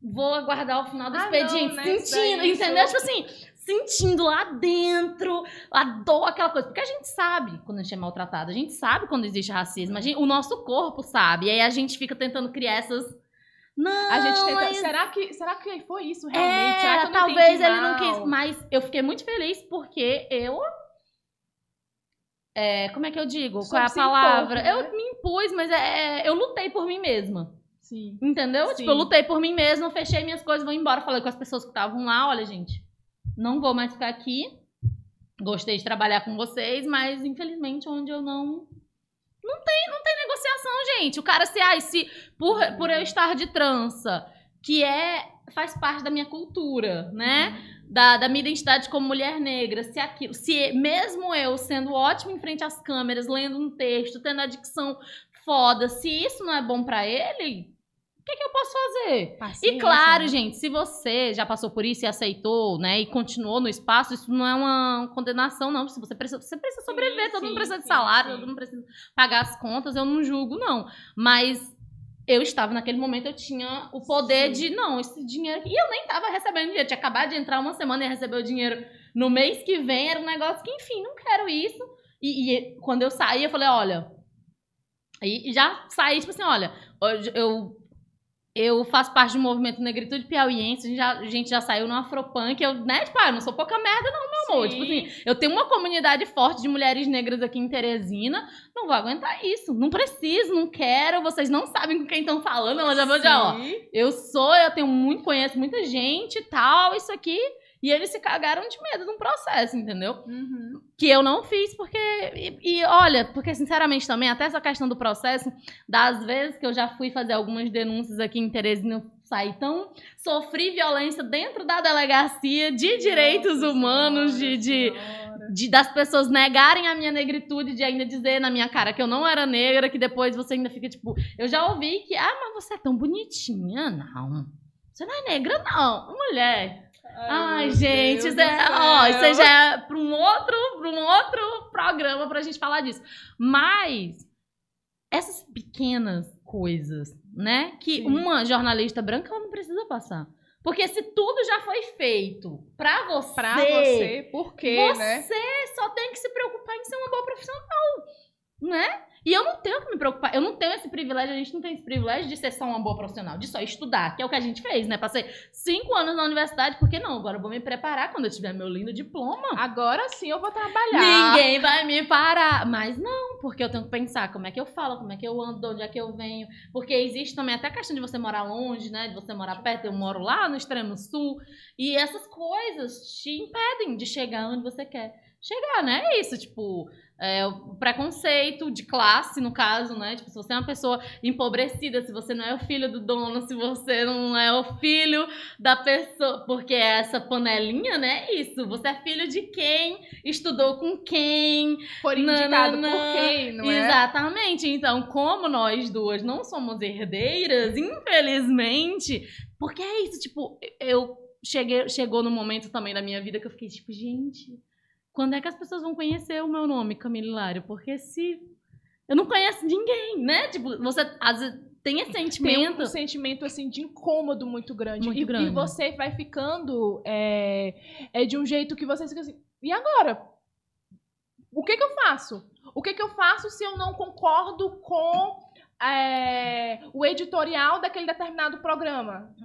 Vou aguardar o final do Ah, expediente, não, né? Sentindo, daí, entendeu? Tipo assim, sentindo lá dentro a dor, aquela coisa. Porque a gente sabe quando a gente é maltratado, a gente sabe quando existe racismo, gente- o nosso corpo sabe. E aí a gente fica tentando criar essas. Não, A gente tenta. mas- Será que, será que foi isso realmente? é, será que eu não talvez ele não quis, mas eu fiquei muito feliz porque eu. É, como é que eu digo? Qual é a se impor, palavra? né? Eu me impus, mas é, é, eu lutei por mim mesma. Sim. Entendeu? Sim. Tipo, eu lutei por mim mesma, fechei minhas coisas, vou embora. Falei com as pessoas que estavam lá: olha, gente, não vou mais ficar aqui. Gostei de trabalhar com vocês, mas infelizmente onde eu não. Não tem, não tem negociação, gente. O cara se, ai, se por, por eu estar de trança, que é faz parte da minha cultura, né? Da, da minha identidade como mulher negra, se aquilo, se mesmo eu sendo ótima em frente às câmeras, lendo um texto, tendo a dicção foda, se isso não é bom pra ele, que, que eu posso fazer? E claro, né? gente, se você já passou por isso e aceitou, né, e continuou no espaço, isso não é uma condenação, não. Se você precisa, você precisa sobreviver, Sim, todo mundo sim, precisa de sim, salário, sim. todo mundo precisa pagar as contas, eu não julgo, não. Mas eu estava naquele momento, eu tinha o poder de, não, esse dinheiro. E eu nem tava recebendo dinheiro, tinha acabado de entrar uma semana e receber o dinheiro no mês que vem, era um negócio que, enfim, não quero isso. E, e quando eu saí, eu falei, olha. E já saí, tipo assim, olha, eu, eu faço parte do movimento Negritude Piauiense, a gente já, a gente já saiu no Afropunk, eu, né, tipo, ah, eu não sou pouca merda, não, meu amor. Tipo assim, eu tenho uma comunidade forte de mulheres negras aqui em Teresina, não vou aguentar isso, não preciso, não quero, vocês não sabem com quem estão falando, ela já vou já, ó, Sim. eu sou, eu tenho muito, conheço muita gente e tal, isso aqui, e eles se cagaram de medo de um processo, entendeu? Uhum. que eu não fiz porque e, e, olha, porque sinceramente também até essa questão do processo, das vezes que eu já fui fazer algumas denúncias aqui em Teresina, eu saí tão sofri violência dentro da delegacia de direitos Nossa humanos, de, de, de das pessoas negarem a minha negritude, de ainda dizer na minha cara que eu não era negra, que depois você ainda fica tipo, eu já ouvi que ah, mas você é tão bonitinha, não. Você não é negra não, mulher. Ai, gente, Deus isso, é, ó, isso já é para um outro, para um outro programa pra gente falar disso. Mas essas pequenas coisas, né, que Sim. uma jornalista branca ela não precisa passar. Porque se tudo já foi feito pra você, Pra você, por quê, você né? só tem que se preocupar em ser uma boa profissional, né? E eu não tenho que me preocupar, eu não tenho esse privilégio, a gente não tem esse privilégio de ser só uma boa profissional, de só estudar, que é o que a gente fez, né? Passei cinco anos na universidade, por que não? Agora eu vou me preparar quando eu tiver meu lindo diploma. Agora sim eu vou trabalhar. Ninguém vai me parar. Mas não, porque eu tenho que pensar como é que eu falo, como é que eu ando, de onde é que eu venho. Porque existe também até a questão de você morar longe, né? De você morar perto. Eu moro lá no extremo sul. E essas coisas te impedem de chegar onde você quer chegar, né? É isso, tipo. É, o preconceito de classe, no caso, né? Tipo, se você é uma pessoa empobrecida, se você não é o filho do dono, se você não é o filho da pessoa. Porque essa panelinha, né? É isso. Você é filho de quem? Estudou com quem? Não, indicado não, por quem, não é? Exatamente. Então, como nós duas não somos herdeiras, infelizmente, porque é isso, tipo, eu cheguei, chegou no momento também da minha vida que eu fiquei tipo, gente, quando é que as pessoas vão conhecer o meu nome, Camila Hilário? Porque se eu não conheço ninguém, né? Tipo, você às vezes tem esse Tem sentimento. um sentimento assim de incômodo muito grande. Muito e, grande. e você vai ficando é, é de um jeito que você fica assim. E agora? O que, que eu faço? O que, que eu faço se eu não concordo com é, o editorial daquele determinado programa?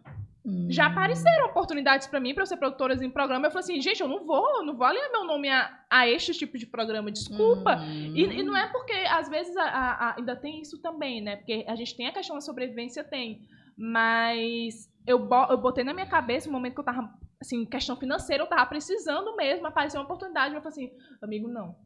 Hum. Já apareceram oportunidades pra mim, pra eu ser produtora em programa. Eu falei assim, gente, eu não vou, eu não vou alinhar meu nome a, a este tipo de programa, desculpa. Hum. E, e não é porque, às vezes, a- a- ainda tem isso também, né? Porque a gente tem a questão da sobrevivência, tem. Mas eu, bo- eu botei na minha cabeça, no momento que eu tava, assim, questão financeira, eu tava precisando mesmo, apareceu uma oportunidade, eu falei assim, amigo, não.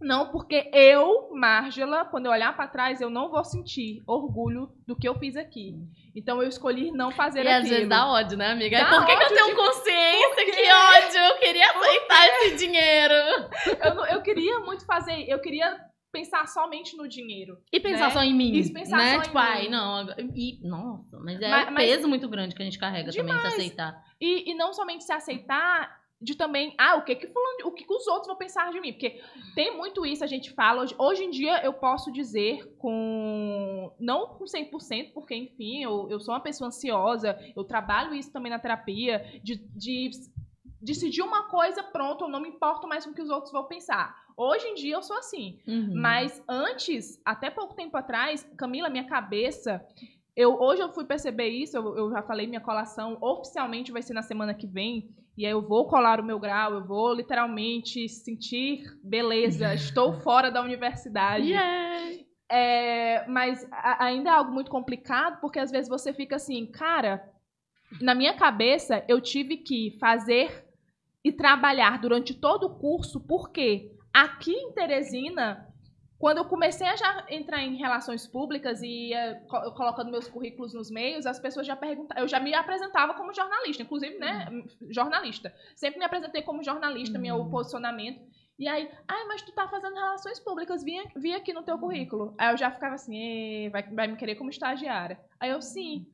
Não, porque eu, Margela, quando eu olhar pra trás, eu não vou sentir orgulho do que eu fiz aqui. Então eu escolhi não fazer E aquilo. às vezes dá ódio, né, amiga? Dá Por que, que eu tenho de- consciência? Que ódio! Eu queria aceitar esse dinheiro. eu, não- eu queria muito fazer, eu queria pensar somente no dinheiro. E pensar Né? só em mim. E pensar né? só em tipo, mim. ai, não. agora- E, nossa, mas é Mas- um mas- peso muito grande que a gente carrega também de Demais. aceitar. E, e não somente se aceitar, de também, ah, o que que fulano, o que, que os outros vão pensar de mim? Porque tem muito isso, a gente fala, hoje, hoje em dia eu posso dizer com, não com 100%, porque enfim, eu, eu sou uma pessoa ansiosa, eu trabalho isso também na terapia, de, de decidir uma coisa, pronto, eu não me importo mais com o que os outros vão pensar. Hoje em dia eu sou assim, Uhum. mas antes, até pouco tempo atrás, Camila, minha cabeça, eu, hoje eu fui perceber isso, eu, eu já falei, minha colação oficialmente vai ser na semana que vem. E aí eu vou colar o meu grau, eu vou literalmente sentir beleza, estou fora da universidade. Yeah. É, mas a- ainda é algo muito complicado, porque às vezes você fica assim, cara, na minha cabeça eu tive que fazer e trabalhar durante todo o curso, porque aqui em Teresina, quando eu comecei a já entrar em relações públicas e ia colocando meus currículos nos meios, as pessoas já perguntavam, eu já me apresentava como jornalista, inclusive, né, jornalista. Sempre me apresentei como jornalista, meu Uhum. posicionamento. E aí, ai, mas tu tá fazendo relações públicas, vi, vi aqui no teu currículo. Aí eu já ficava assim, "Ê, vai, vai me querer como estagiária. Aí eu, sim.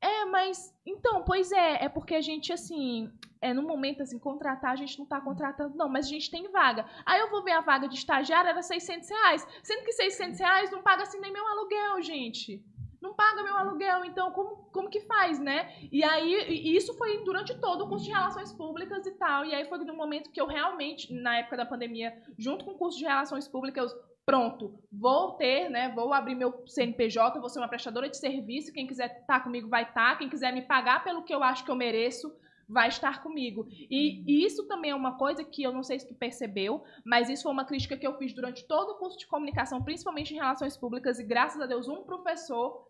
É, mas, então, pois é, é porque a gente, assim, é no momento, assim, contratar, a gente não tá contratando, não, mas a gente tem vaga. Aí eu vou ver a vaga de estagiária, era 600 reais. Sendo que 600 reais não paga, assim, nem meu aluguel, gente. Não paga meu aluguel, então como, como que faz, né? E aí, isso foi durante todo o curso de Relações Públicas e tal. E aí foi no momento que eu realmente, na época da pandemia, junto com o curso de Relações Públicas, pronto, vou ter, né? Vou abrir meu CNPJ, vou ser uma prestadora de serviço. Quem quiser estar comigo vai estar. Quem quiser me pagar pelo que eu acho que eu mereço, vai estar comigo. E, e isso também é uma coisa que eu não sei se tu percebeu, mas isso foi uma crítica que eu fiz durante todo o curso de comunicação, principalmente em relações públicas, e graças a Deus, um professor,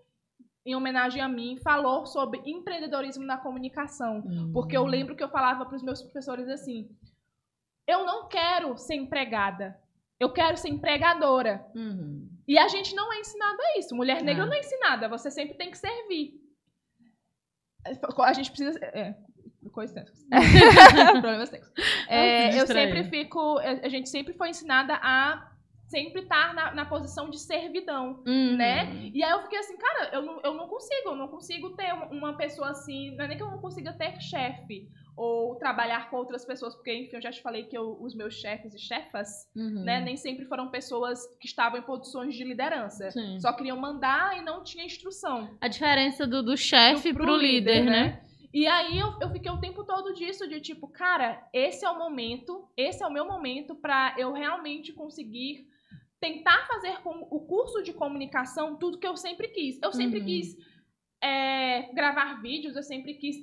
em homenagem a mim, falou sobre empreendedorismo na comunicação. Porque eu lembro que eu falava para os meus professores assim: eu não quero ser empregada, eu quero ser empregadora. Uhum. E a gente não é ensinado a isso. Mulher negra É. não é ensinada, você sempre tem que servir. A gente precisa. É, coisa Problemas técnicos. É, eu sempre fico. A gente sempre foi ensinada a sempre estar na, na posição de servidão Uhum. né? E aí eu fiquei assim, cara, eu não, eu não consigo, eu não consigo ter uma- pessoa assim, não é nem que eu não consiga ter chefe ou trabalhar com outras pessoas, porque enfim, eu já te falei que eu- os meus chefes e chefas, Uhum. né, nem sempre foram pessoas que estavam em posições de liderança. Sim. Só queriam mandar e não tinha instrução. A diferença do, do chefe Do- pro, líder, né? E aí eu, eu fiquei o tempo todo disso, de tipo, cara, esse é o momento, esse é o meu momento pra eu realmente conseguir tentar fazer com o curso de comunicação tudo que eu sempre quis. Eu sempre Uhum. quis é, gravar vídeos, eu sempre quis,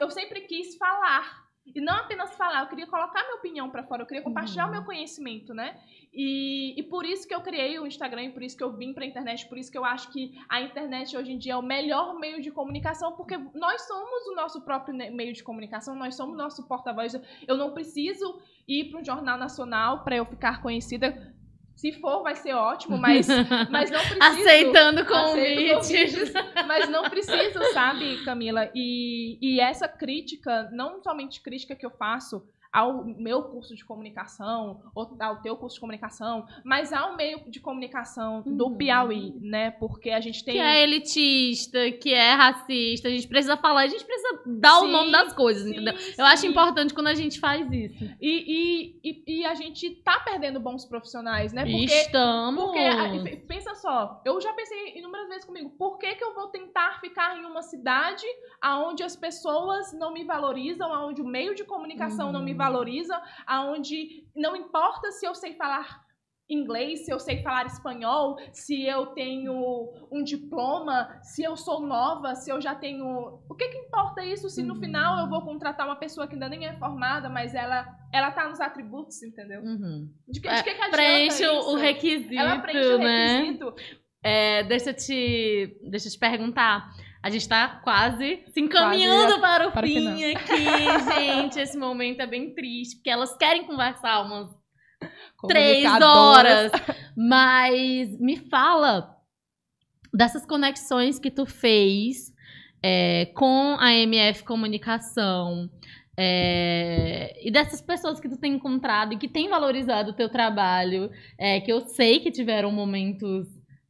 eu sempre quis falar. E não apenas falar, eu queria colocar minha opinião pra fora, eu queria compartilhar Uhum. o meu conhecimento, né? E, e por isso que eu criei o Instagram, e por isso que eu vim pra internet, por isso que eu acho que a internet hoje em dia é o melhor meio de comunicação, porque nós somos o nosso próprio meio de comunicação, nós somos o nosso porta-voz. Eu não preciso ir para um jornal nacional para eu ficar conhecida. Se for, vai ser ótimo, mas, mas não preciso. Aceitando convites. convites, mas não preciso, sabe, Camila? E, e essa crítica, não somente crítica que eu faço ao meu curso de comunicação, ou ao teu curso de comunicação, mas ao meio de comunicação do Uhum. Piauí, né? Porque a gente tem. Que é elitista, que é racista. A gente precisa falar, a gente precisa dar o Sim, nome das coisas, Sim, entendeu? sim. Eu acho importante quando a gente faz isso. E, e, e, e a gente tá perdendo bons profissionais, né? Porque Estamos. Porque, pensa só, eu já pensei inúmeras vezes comigo, por que, que eu vou tentar ficar em uma cidade onde as pessoas não me valorizam, onde o meio de comunicação não me Uhum. Valoriza, onde não importa se eu sei falar inglês, se eu sei falar espanhol, se eu tenho um diploma, se eu sou nova, se eu já tenho... O que que importa isso se no Uhum. final eu vou contratar uma pessoa que ainda nem é formada, mas ela, ela tá nos atributos, entendeu? Uhum. De que, de que, que adianta Preenche o- isso? o requisito, Ela preenche o né? requisito. É, deixa eu te, deixa eu te perguntar. A gente tá quase se encaminhando para o para fim aqui, gente. Esse momento é bem triste, porque elas querem conversar umas três horas. Mas me fala dessas conexões que tu fez é, com a MF Comunicação. é, e dessas pessoas que tu tem encontrado e que têm valorizado o teu trabalho, é, que eu sei que tiveram momentos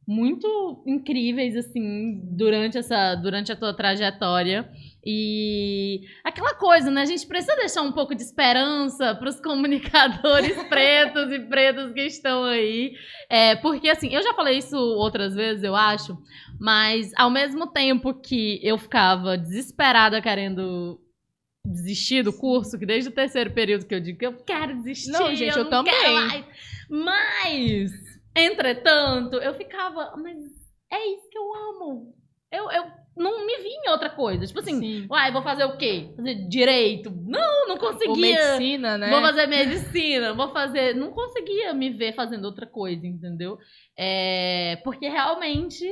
muito incríveis assim durante essa durante a tua trajetória E aquela coisa, né? A gente precisa deixar um pouco de esperança para os comunicadores pretos e pretas que estão aí. É, porque, assim, eu já falei isso outras vezes, eu acho, mas ao mesmo tempo que eu ficava desesperada querendo desistir do curso, que desde o terceiro período que eu digo que eu quero desistir. Não, gente, eu, não também. quero mais. Mas, entretanto, eu ficava, mas é isso que eu amo. Eu, eu não me vi em outra coisa. Tipo assim, Sim. uai, vou fazer o quê? Fazer direito? Não, não Ou conseguia. medicina, né? Vou fazer medicina, vou fazer. Não conseguia me ver fazendo outra coisa, entendeu? É, porque realmente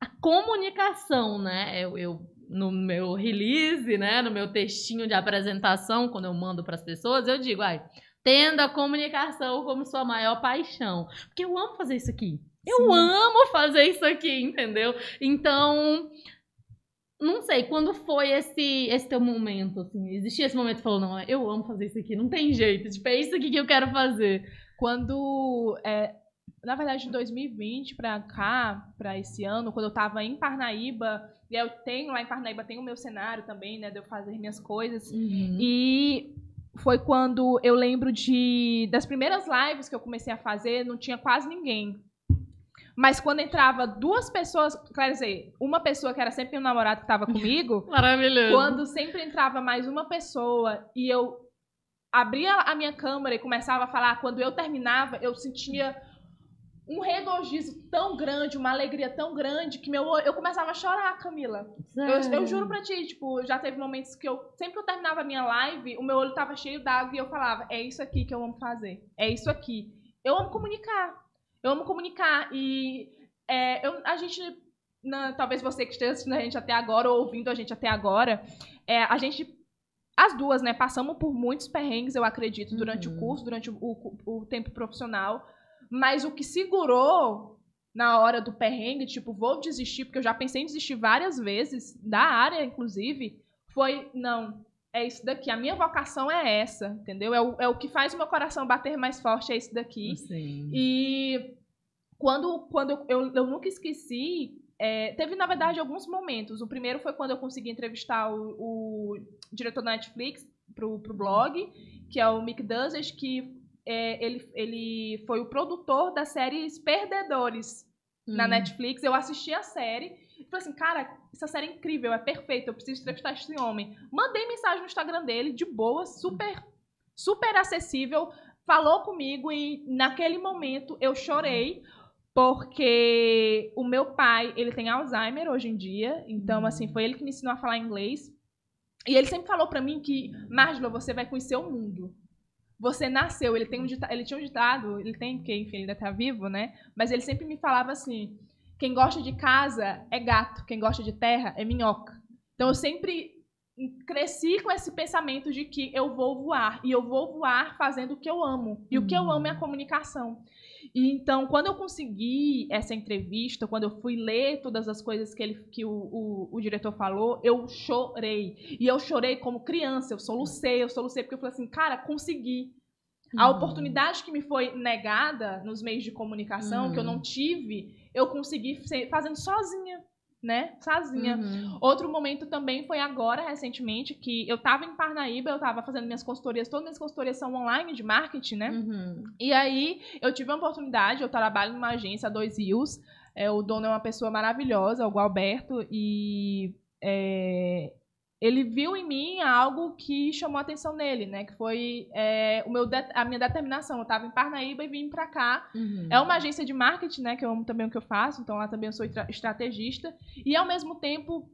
a comunicação, né? Eu, eu- no meu release, né? No meu textinho de apresentação, quando eu mando para as pessoas, eu digo, ai, tendo a comunicação como sua maior paixão. Porque eu amo fazer isso aqui. Eu Sim. amo fazer isso aqui, entendeu? Então, não sei, quando foi esse, esse teu momento, assim? Existia esse momento que falou, não, eu amo fazer isso aqui, não tem jeito, tipo, é isso aqui que eu quero fazer. Quando, é, na verdade, de 2020 pra cá, pra esse ano, quando eu tava em Parnaíba, e eu tenho lá em Parnaíba, tem o meu cenário também, né, de eu fazer minhas coisas. Uhum. E foi quando eu lembro de das primeiras lives que eu comecei a fazer, não tinha quase ninguém. Mas quando entrava duas pessoas, quer dizer, uma pessoa que era sempre meu namorado que estava comigo, Maravilhoso. quando sempre entrava mais uma pessoa e eu abria a minha câmera e começava a falar, quando eu terminava, eu sentia um regozijo tão grande, uma alegria tão grande que meu eu começava a chorar, Camila. Eu, eu juro pra ti, tipo, já teve momentos que eu, sempre que eu terminava a minha live, o meu olho tava cheio d'água e eu falava, é isso aqui que eu amo fazer. É isso aqui. Eu amo comunicar. Eu amo comunicar. E é, eu- a gente, na- talvez você que esteja assistindo a gente até agora, ou ouvindo a gente até agora, é, a gente, as duas, né, passamos por muitos perrengues, eu acredito, durante Uhum. o curso, durante o, o- o tempo profissional. Mas o que segurou na hora do perrengue, tipo, vou desistir, porque eu já pensei em desistir várias vezes, da área, inclusive, foi, não, é isso daqui. A minha vocação é essa, entendeu? É o, é o que faz o meu coração bater mais forte, é isso daqui. Sim. E quando, quando eu, eu, eu nunca esqueci, é, teve, na verdade, alguns momentos. O primeiro foi quando eu consegui entrevistar o, o diretor da Netflix pro, pro blog, que é o Mick Duzes, que é, ele, ele foi o produtor da série Perdedores na Hum. Netflix. Eu assisti a série e falei assim, cara, essa série é incrível, é perfeita, eu preciso entrevistar esse homem. Mandei mensagem no Instagram dele, de boa, super, super acessível, falou comigo e naquele momento eu chorei porque o meu pai, ele tem Alzheimer hoje em dia, então assim, foi ele que me ensinou a falar inglês. E ele sempre falou pra mim que, Margela, você vai conhecer o mundo. Você nasceu, ele, tem um dita- ele tinha um ditado, ele tem, porque enfim, ele ainda tá vivo, né? Mas ele sempre me falava assim: quem gosta de casa é gato, quem gosta de terra é minhoca. Então eu sempre cresci com esse pensamento de que eu vou voar e eu vou voar fazendo o que eu amo. E o que eu amo é a comunicação. E então, quando eu consegui essa entrevista, quando eu fui ler todas as coisas que, ele, que o, o, o diretor falou, eu chorei. E eu chorei como criança, eu solucei, eu solucei, porque eu falei assim, cara, consegui. A Uhum. oportunidade que me foi negada nos meios de comunicação, que eu Uhum. não tive, eu consegui fazendo sozinha, né? Sozinha. Uhum. Outro momento também foi agora, recentemente, que eu tava em Parnaíba, eu tava fazendo minhas consultorias, todas minhas consultorias são online de marketing, né? Uhum. E aí eu tive a oportunidade, eu trabalho numa agência Dois Rios, é, o dono é uma pessoa maravilhosa, o Gualberto, e é, ele viu em mim algo que chamou a atenção nele, né? Que foi é, o meu a minha determinação. Eu tava em Parnaíba e vim pra cá Uhum. é uma agência de marketing, né? Que eu amo também o que eu faço, então lá também eu sou estra- estrategista. E ao mesmo tempo,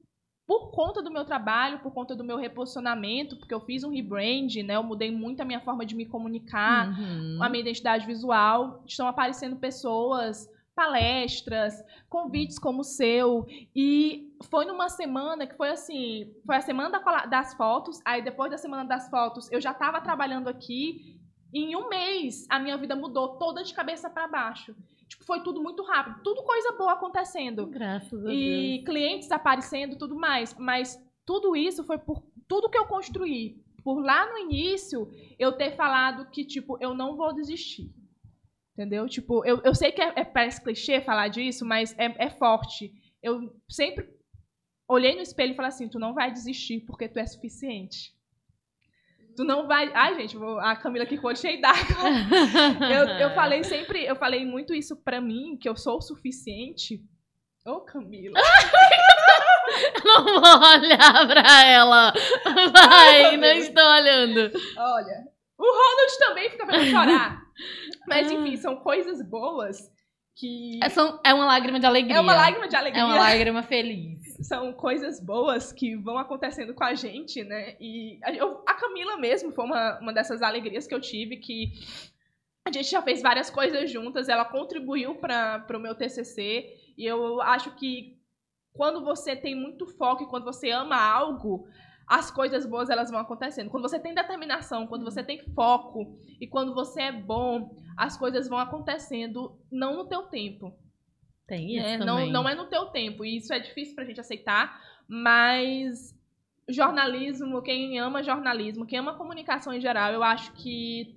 por conta do meu trabalho, por conta do meu reposicionamento, porque eu fiz um rebrand, né? Eu mudei muito a minha forma de me comunicar, Uhum. a minha identidade visual. Estão aparecendo pessoas, palestras, convites como o seu. E foi numa semana que foi assim: foi a semana das fotos. Aí depois da semana das fotos, eu já estava trabalhando aqui. Em um mês, a minha vida mudou toda de cabeça para baixo. Tipo, foi tudo muito rápido. Tudo coisa boa acontecendo. Graças a E clientes aparecendo tudo mais. Mas tudo isso foi por tudo que eu construí. Por lá no início, eu ter falado que, tipo, eu não vou desistir. Entendeu? Tipo, eu, eu sei que é, é- parece clichê falar disso, mas é, é forte. Eu sempre olhei no espelho e falei assim: tu não vai desistir porque tu é suficiente. Tu não vai. Ai, gente, vou... a Camila aqui olho cheio d'água. Eu, eu falei sempre, eu falei muito isso pra mim, que eu sou o suficiente. Ô, Camila. Não vou olhar pra ela. Vai, não estou olhando. Olha, o Ronald também fica pra eu chorar. Mas enfim, são coisas boas que. É, são- é uma lágrima de alegria. É uma lágrima de alegria. É uma lágrima feliz. São coisas boas que vão acontecendo com a gente, né? E a, eu- a Camila mesmo foi uma, uma dessas alegrias que eu tive, que a gente já fez várias coisas juntas, ela contribuiu para o meu TCC, e eu acho que quando você tem muito foco e quando você ama algo, as coisas boas elas vão acontecendo. Quando você tem determinação, quando você tem foco e quando você é bom, as coisas vão acontecendo não no teu tempo. Tem isso É, também. não, não é no teu tempo. E isso é difícil pra gente aceitar, mas jornalismo, quem ama jornalismo, quem ama comunicação em geral, eu acho que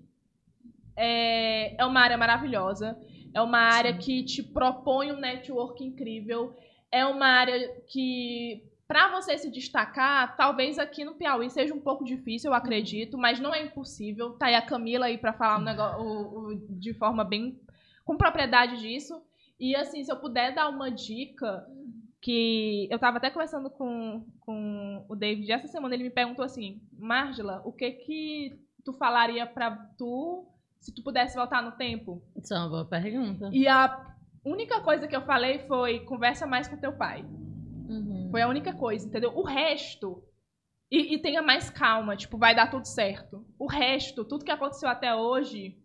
é, é uma área maravilhosa. É uma área que te propõe um network incrível. É uma área que, para você se destacar, talvez aqui no Piauí seja um pouco difícil, eu acredito, mas não é impossível. Tá aí a Camila aí para falar um negócio, o- o- de forma bem com propriedade disso. E assim, se eu puder dar uma dica, que eu tava até conversando com, com o David essa semana, ele me perguntou assim, Margela, o que que tu falaria pra tu se tu pudesse voltar no tempo? Isso é uma boa pergunta. E a única coisa que eu falei foi conversa mais com teu pai. Foi a única coisa, entendeu? O resto. E, e tenha mais calma, tipo, vai dar tudo certo. O resto, tudo que aconteceu até hoje,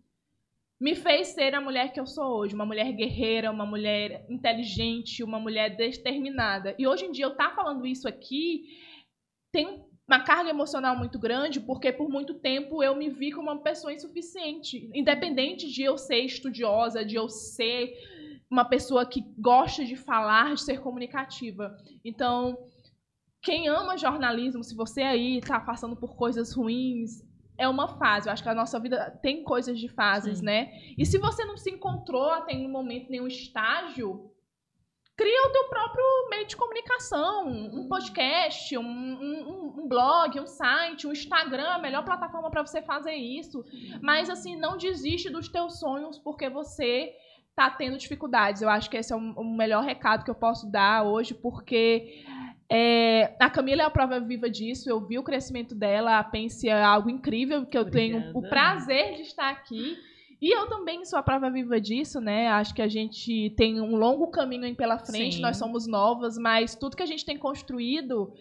me fez ser a mulher que eu sou hoje. Uma mulher guerreira, uma mulher inteligente, uma mulher determinada. E hoje em dia eu tá falando isso aqui tem uma carga emocional muito grande, porque por muito tempo eu me vi como uma pessoa insuficiente. Independente de eu ser estudiosa, de eu ser uma pessoa que gosta de falar, de ser comunicativa. Então, quem ama jornalismo, se você aí tá passando por coisas ruins, é uma fase. Eu acho que a nossa vida tem coisas de fases, Sim. né? E se você não se encontrou até nenhum momento, nenhum estágio, cria o teu próprio meio de comunicação, um podcast, um, um- um blog, um site, um Instagram, a melhor plataforma para você fazer isso. Mas assim, não desiste dos teus sonhos porque você tá tendo dificuldades. Eu acho que esse é o, melhor recado que eu posso dar hoje, porque é, a Camila é a prova viva disso. Eu vi o crescimento dela, a Pense é algo incrível, que eu tenho o Obrigada. prazer de estar aqui. E eu também sou a prova viva disso, né? Acho que a gente tem um longo caminho aí pela frente, Sim. nós somos novas, mas tudo que a gente tem construído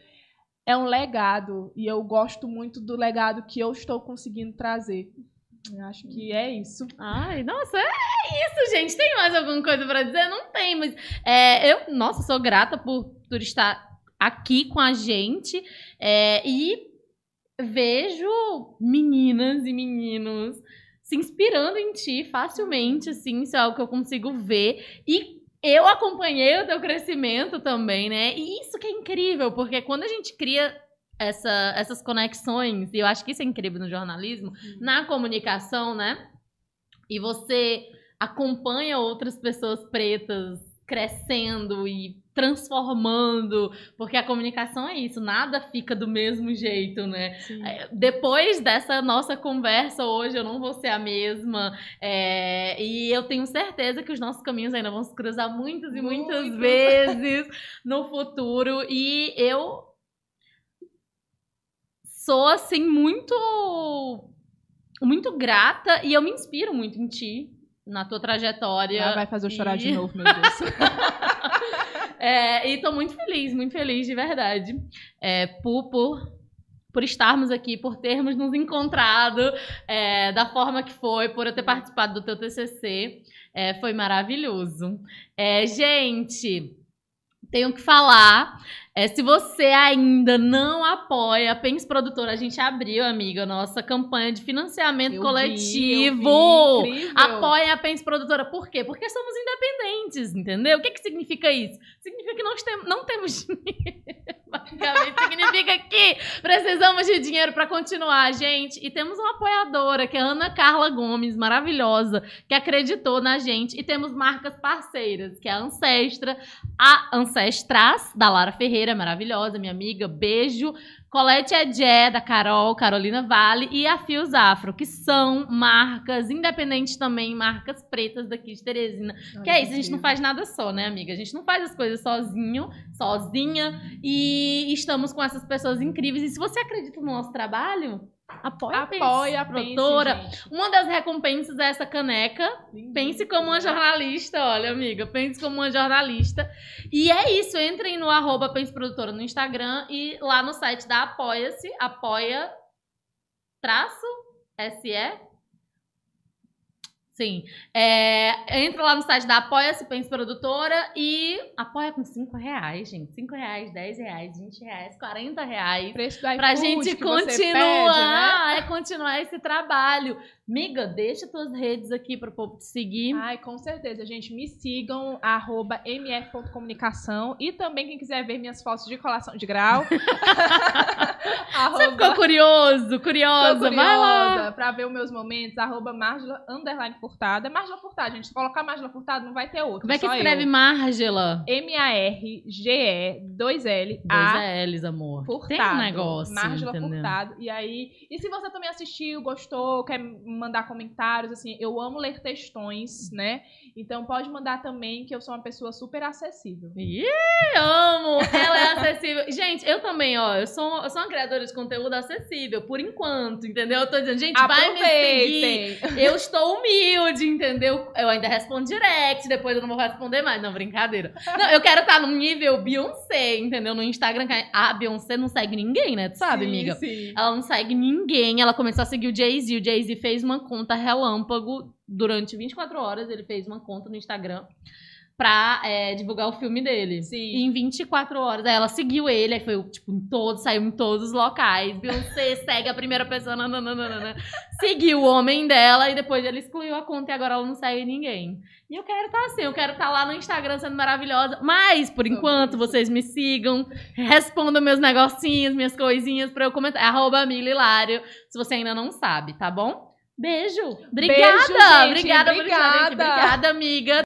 é um legado. E eu gosto muito do legado que eu estou conseguindo trazer. Eu acho que é isso. Ai, nossa, é isso, gente. Tem mais alguma coisa pra dizer? Não tem, mas é, eu, nossa, sou grata por, por estar aqui com a gente é, e vejo meninas e meninos se inspirando em ti facilmente, assim, isso é algo que eu consigo ver. E eu acompanhei o teu crescimento também, né? E isso que é incrível, porque quando a gente cria essa- essas conexões, e eu acho que isso é incrível no jornalismo, na comunicação, né? E você acompanha outras pessoas pretas crescendo e transformando, porque a comunicação é isso, nada fica do mesmo jeito, né? É, Depois dessa nossa conversa hoje, eu não vou ser a mesma. é, e eu tenho certeza que os nossos caminhos ainda vão se cruzar muitas e muitas Muito. vezes no futuro. E eu sou, assim, muito. Muito grata e eu me inspiro muito em ti, na tua trajetória. Ela vai fazer eu chorar de E- novo, meu Deus. É, e tô muito feliz, muito feliz de verdade. É, por, por, por estarmos aqui, por termos nos encontrado é, da forma que foi, por eu ter participado do teu TCC. É, foi maravilhoso. É, gente, tenho que falar. é, se você ainda não apoia a Pens Produtora, a gente abriu, amiga, nossa campanha de financiamento Eu vi, coletivo. vi, incrível. Apoiem a Pens Produtora. Por quê? Porque somos independentes, entendeu? O que, que significa isso? Significa que nós tem, não temos dinheiro. Basicamente, significa que precisamos de dinheiro pra continuar, gente. E temos uma apoiadora, que é a Ana Carla Gomes, maravilhosa, que acreditou na gente. E temos marcas parceiras, que é a Ancestra, a Ancestras, da Lara Ferreira, maravilhosa, minha amiga. Beijo. Colette Edé, da Carol, Carolina Vale e a Fios Afro, que são marcas independentes também, marcas pretas daqui de Teresina. que é isso, a gente não faz nada só, né, amiga? A gente não faz as coisas sozinho, sozinha. E estamos com essas pessoas incríveis. E se você acredita no nosso trabalho, apoia, Apoia a produtora. Uma das recompensas é essa caneca. Pense como uma jornalista, olha, amiga. Pense como uma jornalista. E é isso, entrem no arroba Pense Produtora no Instagram e lá no site da Apoia-se, apoia traço SE. Sim. É, entra lá no site da Apoia-se, Pense Produtora e apoia com 5 reais, gente. 5 reais, 10 reais, 20 reais, 40 reais. Preço do Pra iFood gente que você continuar, pede, né? é continuar esse trabalho. Miga, deixa tuas redes aqui pro povo te seguir. Ai, com certeza, gente. Me sigam, arroba mf.comunicação. E também, quem quiser ver minhas fotos de colação de grau. Você ficou curioso, curiosa? Vai lá. curiosa pra ver os meus momentos, arroba Margela, underline Furtada. Margela Furtada, gente. Se colocar Margela Furtada, não vai ter outro. Como é que escreve eu. Margela? M-A-R-G-E, 2L, Dois A, L's, amor. Furtado. Tem um negócio, Margela? Furtado. E aí, e se você também assistiu, gostou, quer mandar comentários, assim, eu amo ler textões, né? Então pode mandar também, que eu sou uma pessoa super acessível. Ih, amo! Ela é acessível. Gente, eu também, ó, eu sou, eu sou uma criadora de conteúdo acessível, por enquanto, entendeu? Eu tô dizendo, gente, vai me seguir. Aproveitem! Eu estou humilde, entendeu? Eu ainda respondo direct, depois eu não vou responder mais. Não, brincadeira. Não, eu quero estar no nível Beyoncé, entendeu? No Instagram, que a Beyoncé não segue ninguém, né? Tu sabe, Sim, amiga? Sim. Ela não segue ninguém. Ela começou a seguir o Jay-Z. O Jay-Z fez uma conta relâmpago durante 24 horas. Ele fez uma conta no Instagram pra é, divulgar o filme dele. Sim. E em 24 horas, aí ela seguiu ele, aí foi, tipo, em todos, saiu em todos os locais. Beyoncé segue a primeira pessoa, nananana. Seguiu o homem dela e depois ele excluiu a conta e agora ela não segue ninguém. E eu quero estar assim, eu quero estar lá no Instagram sendo maravilhosa. Mas, por enquanto, vocês me sigam, respondam meus negocinhos, minhas coisinhas pra eu comentar. É Arroba Mililário, se você ainda não sabe, tá bom? Beijo! Obrigada! gente. obrigada. Obrigada. Obrigada, amiga!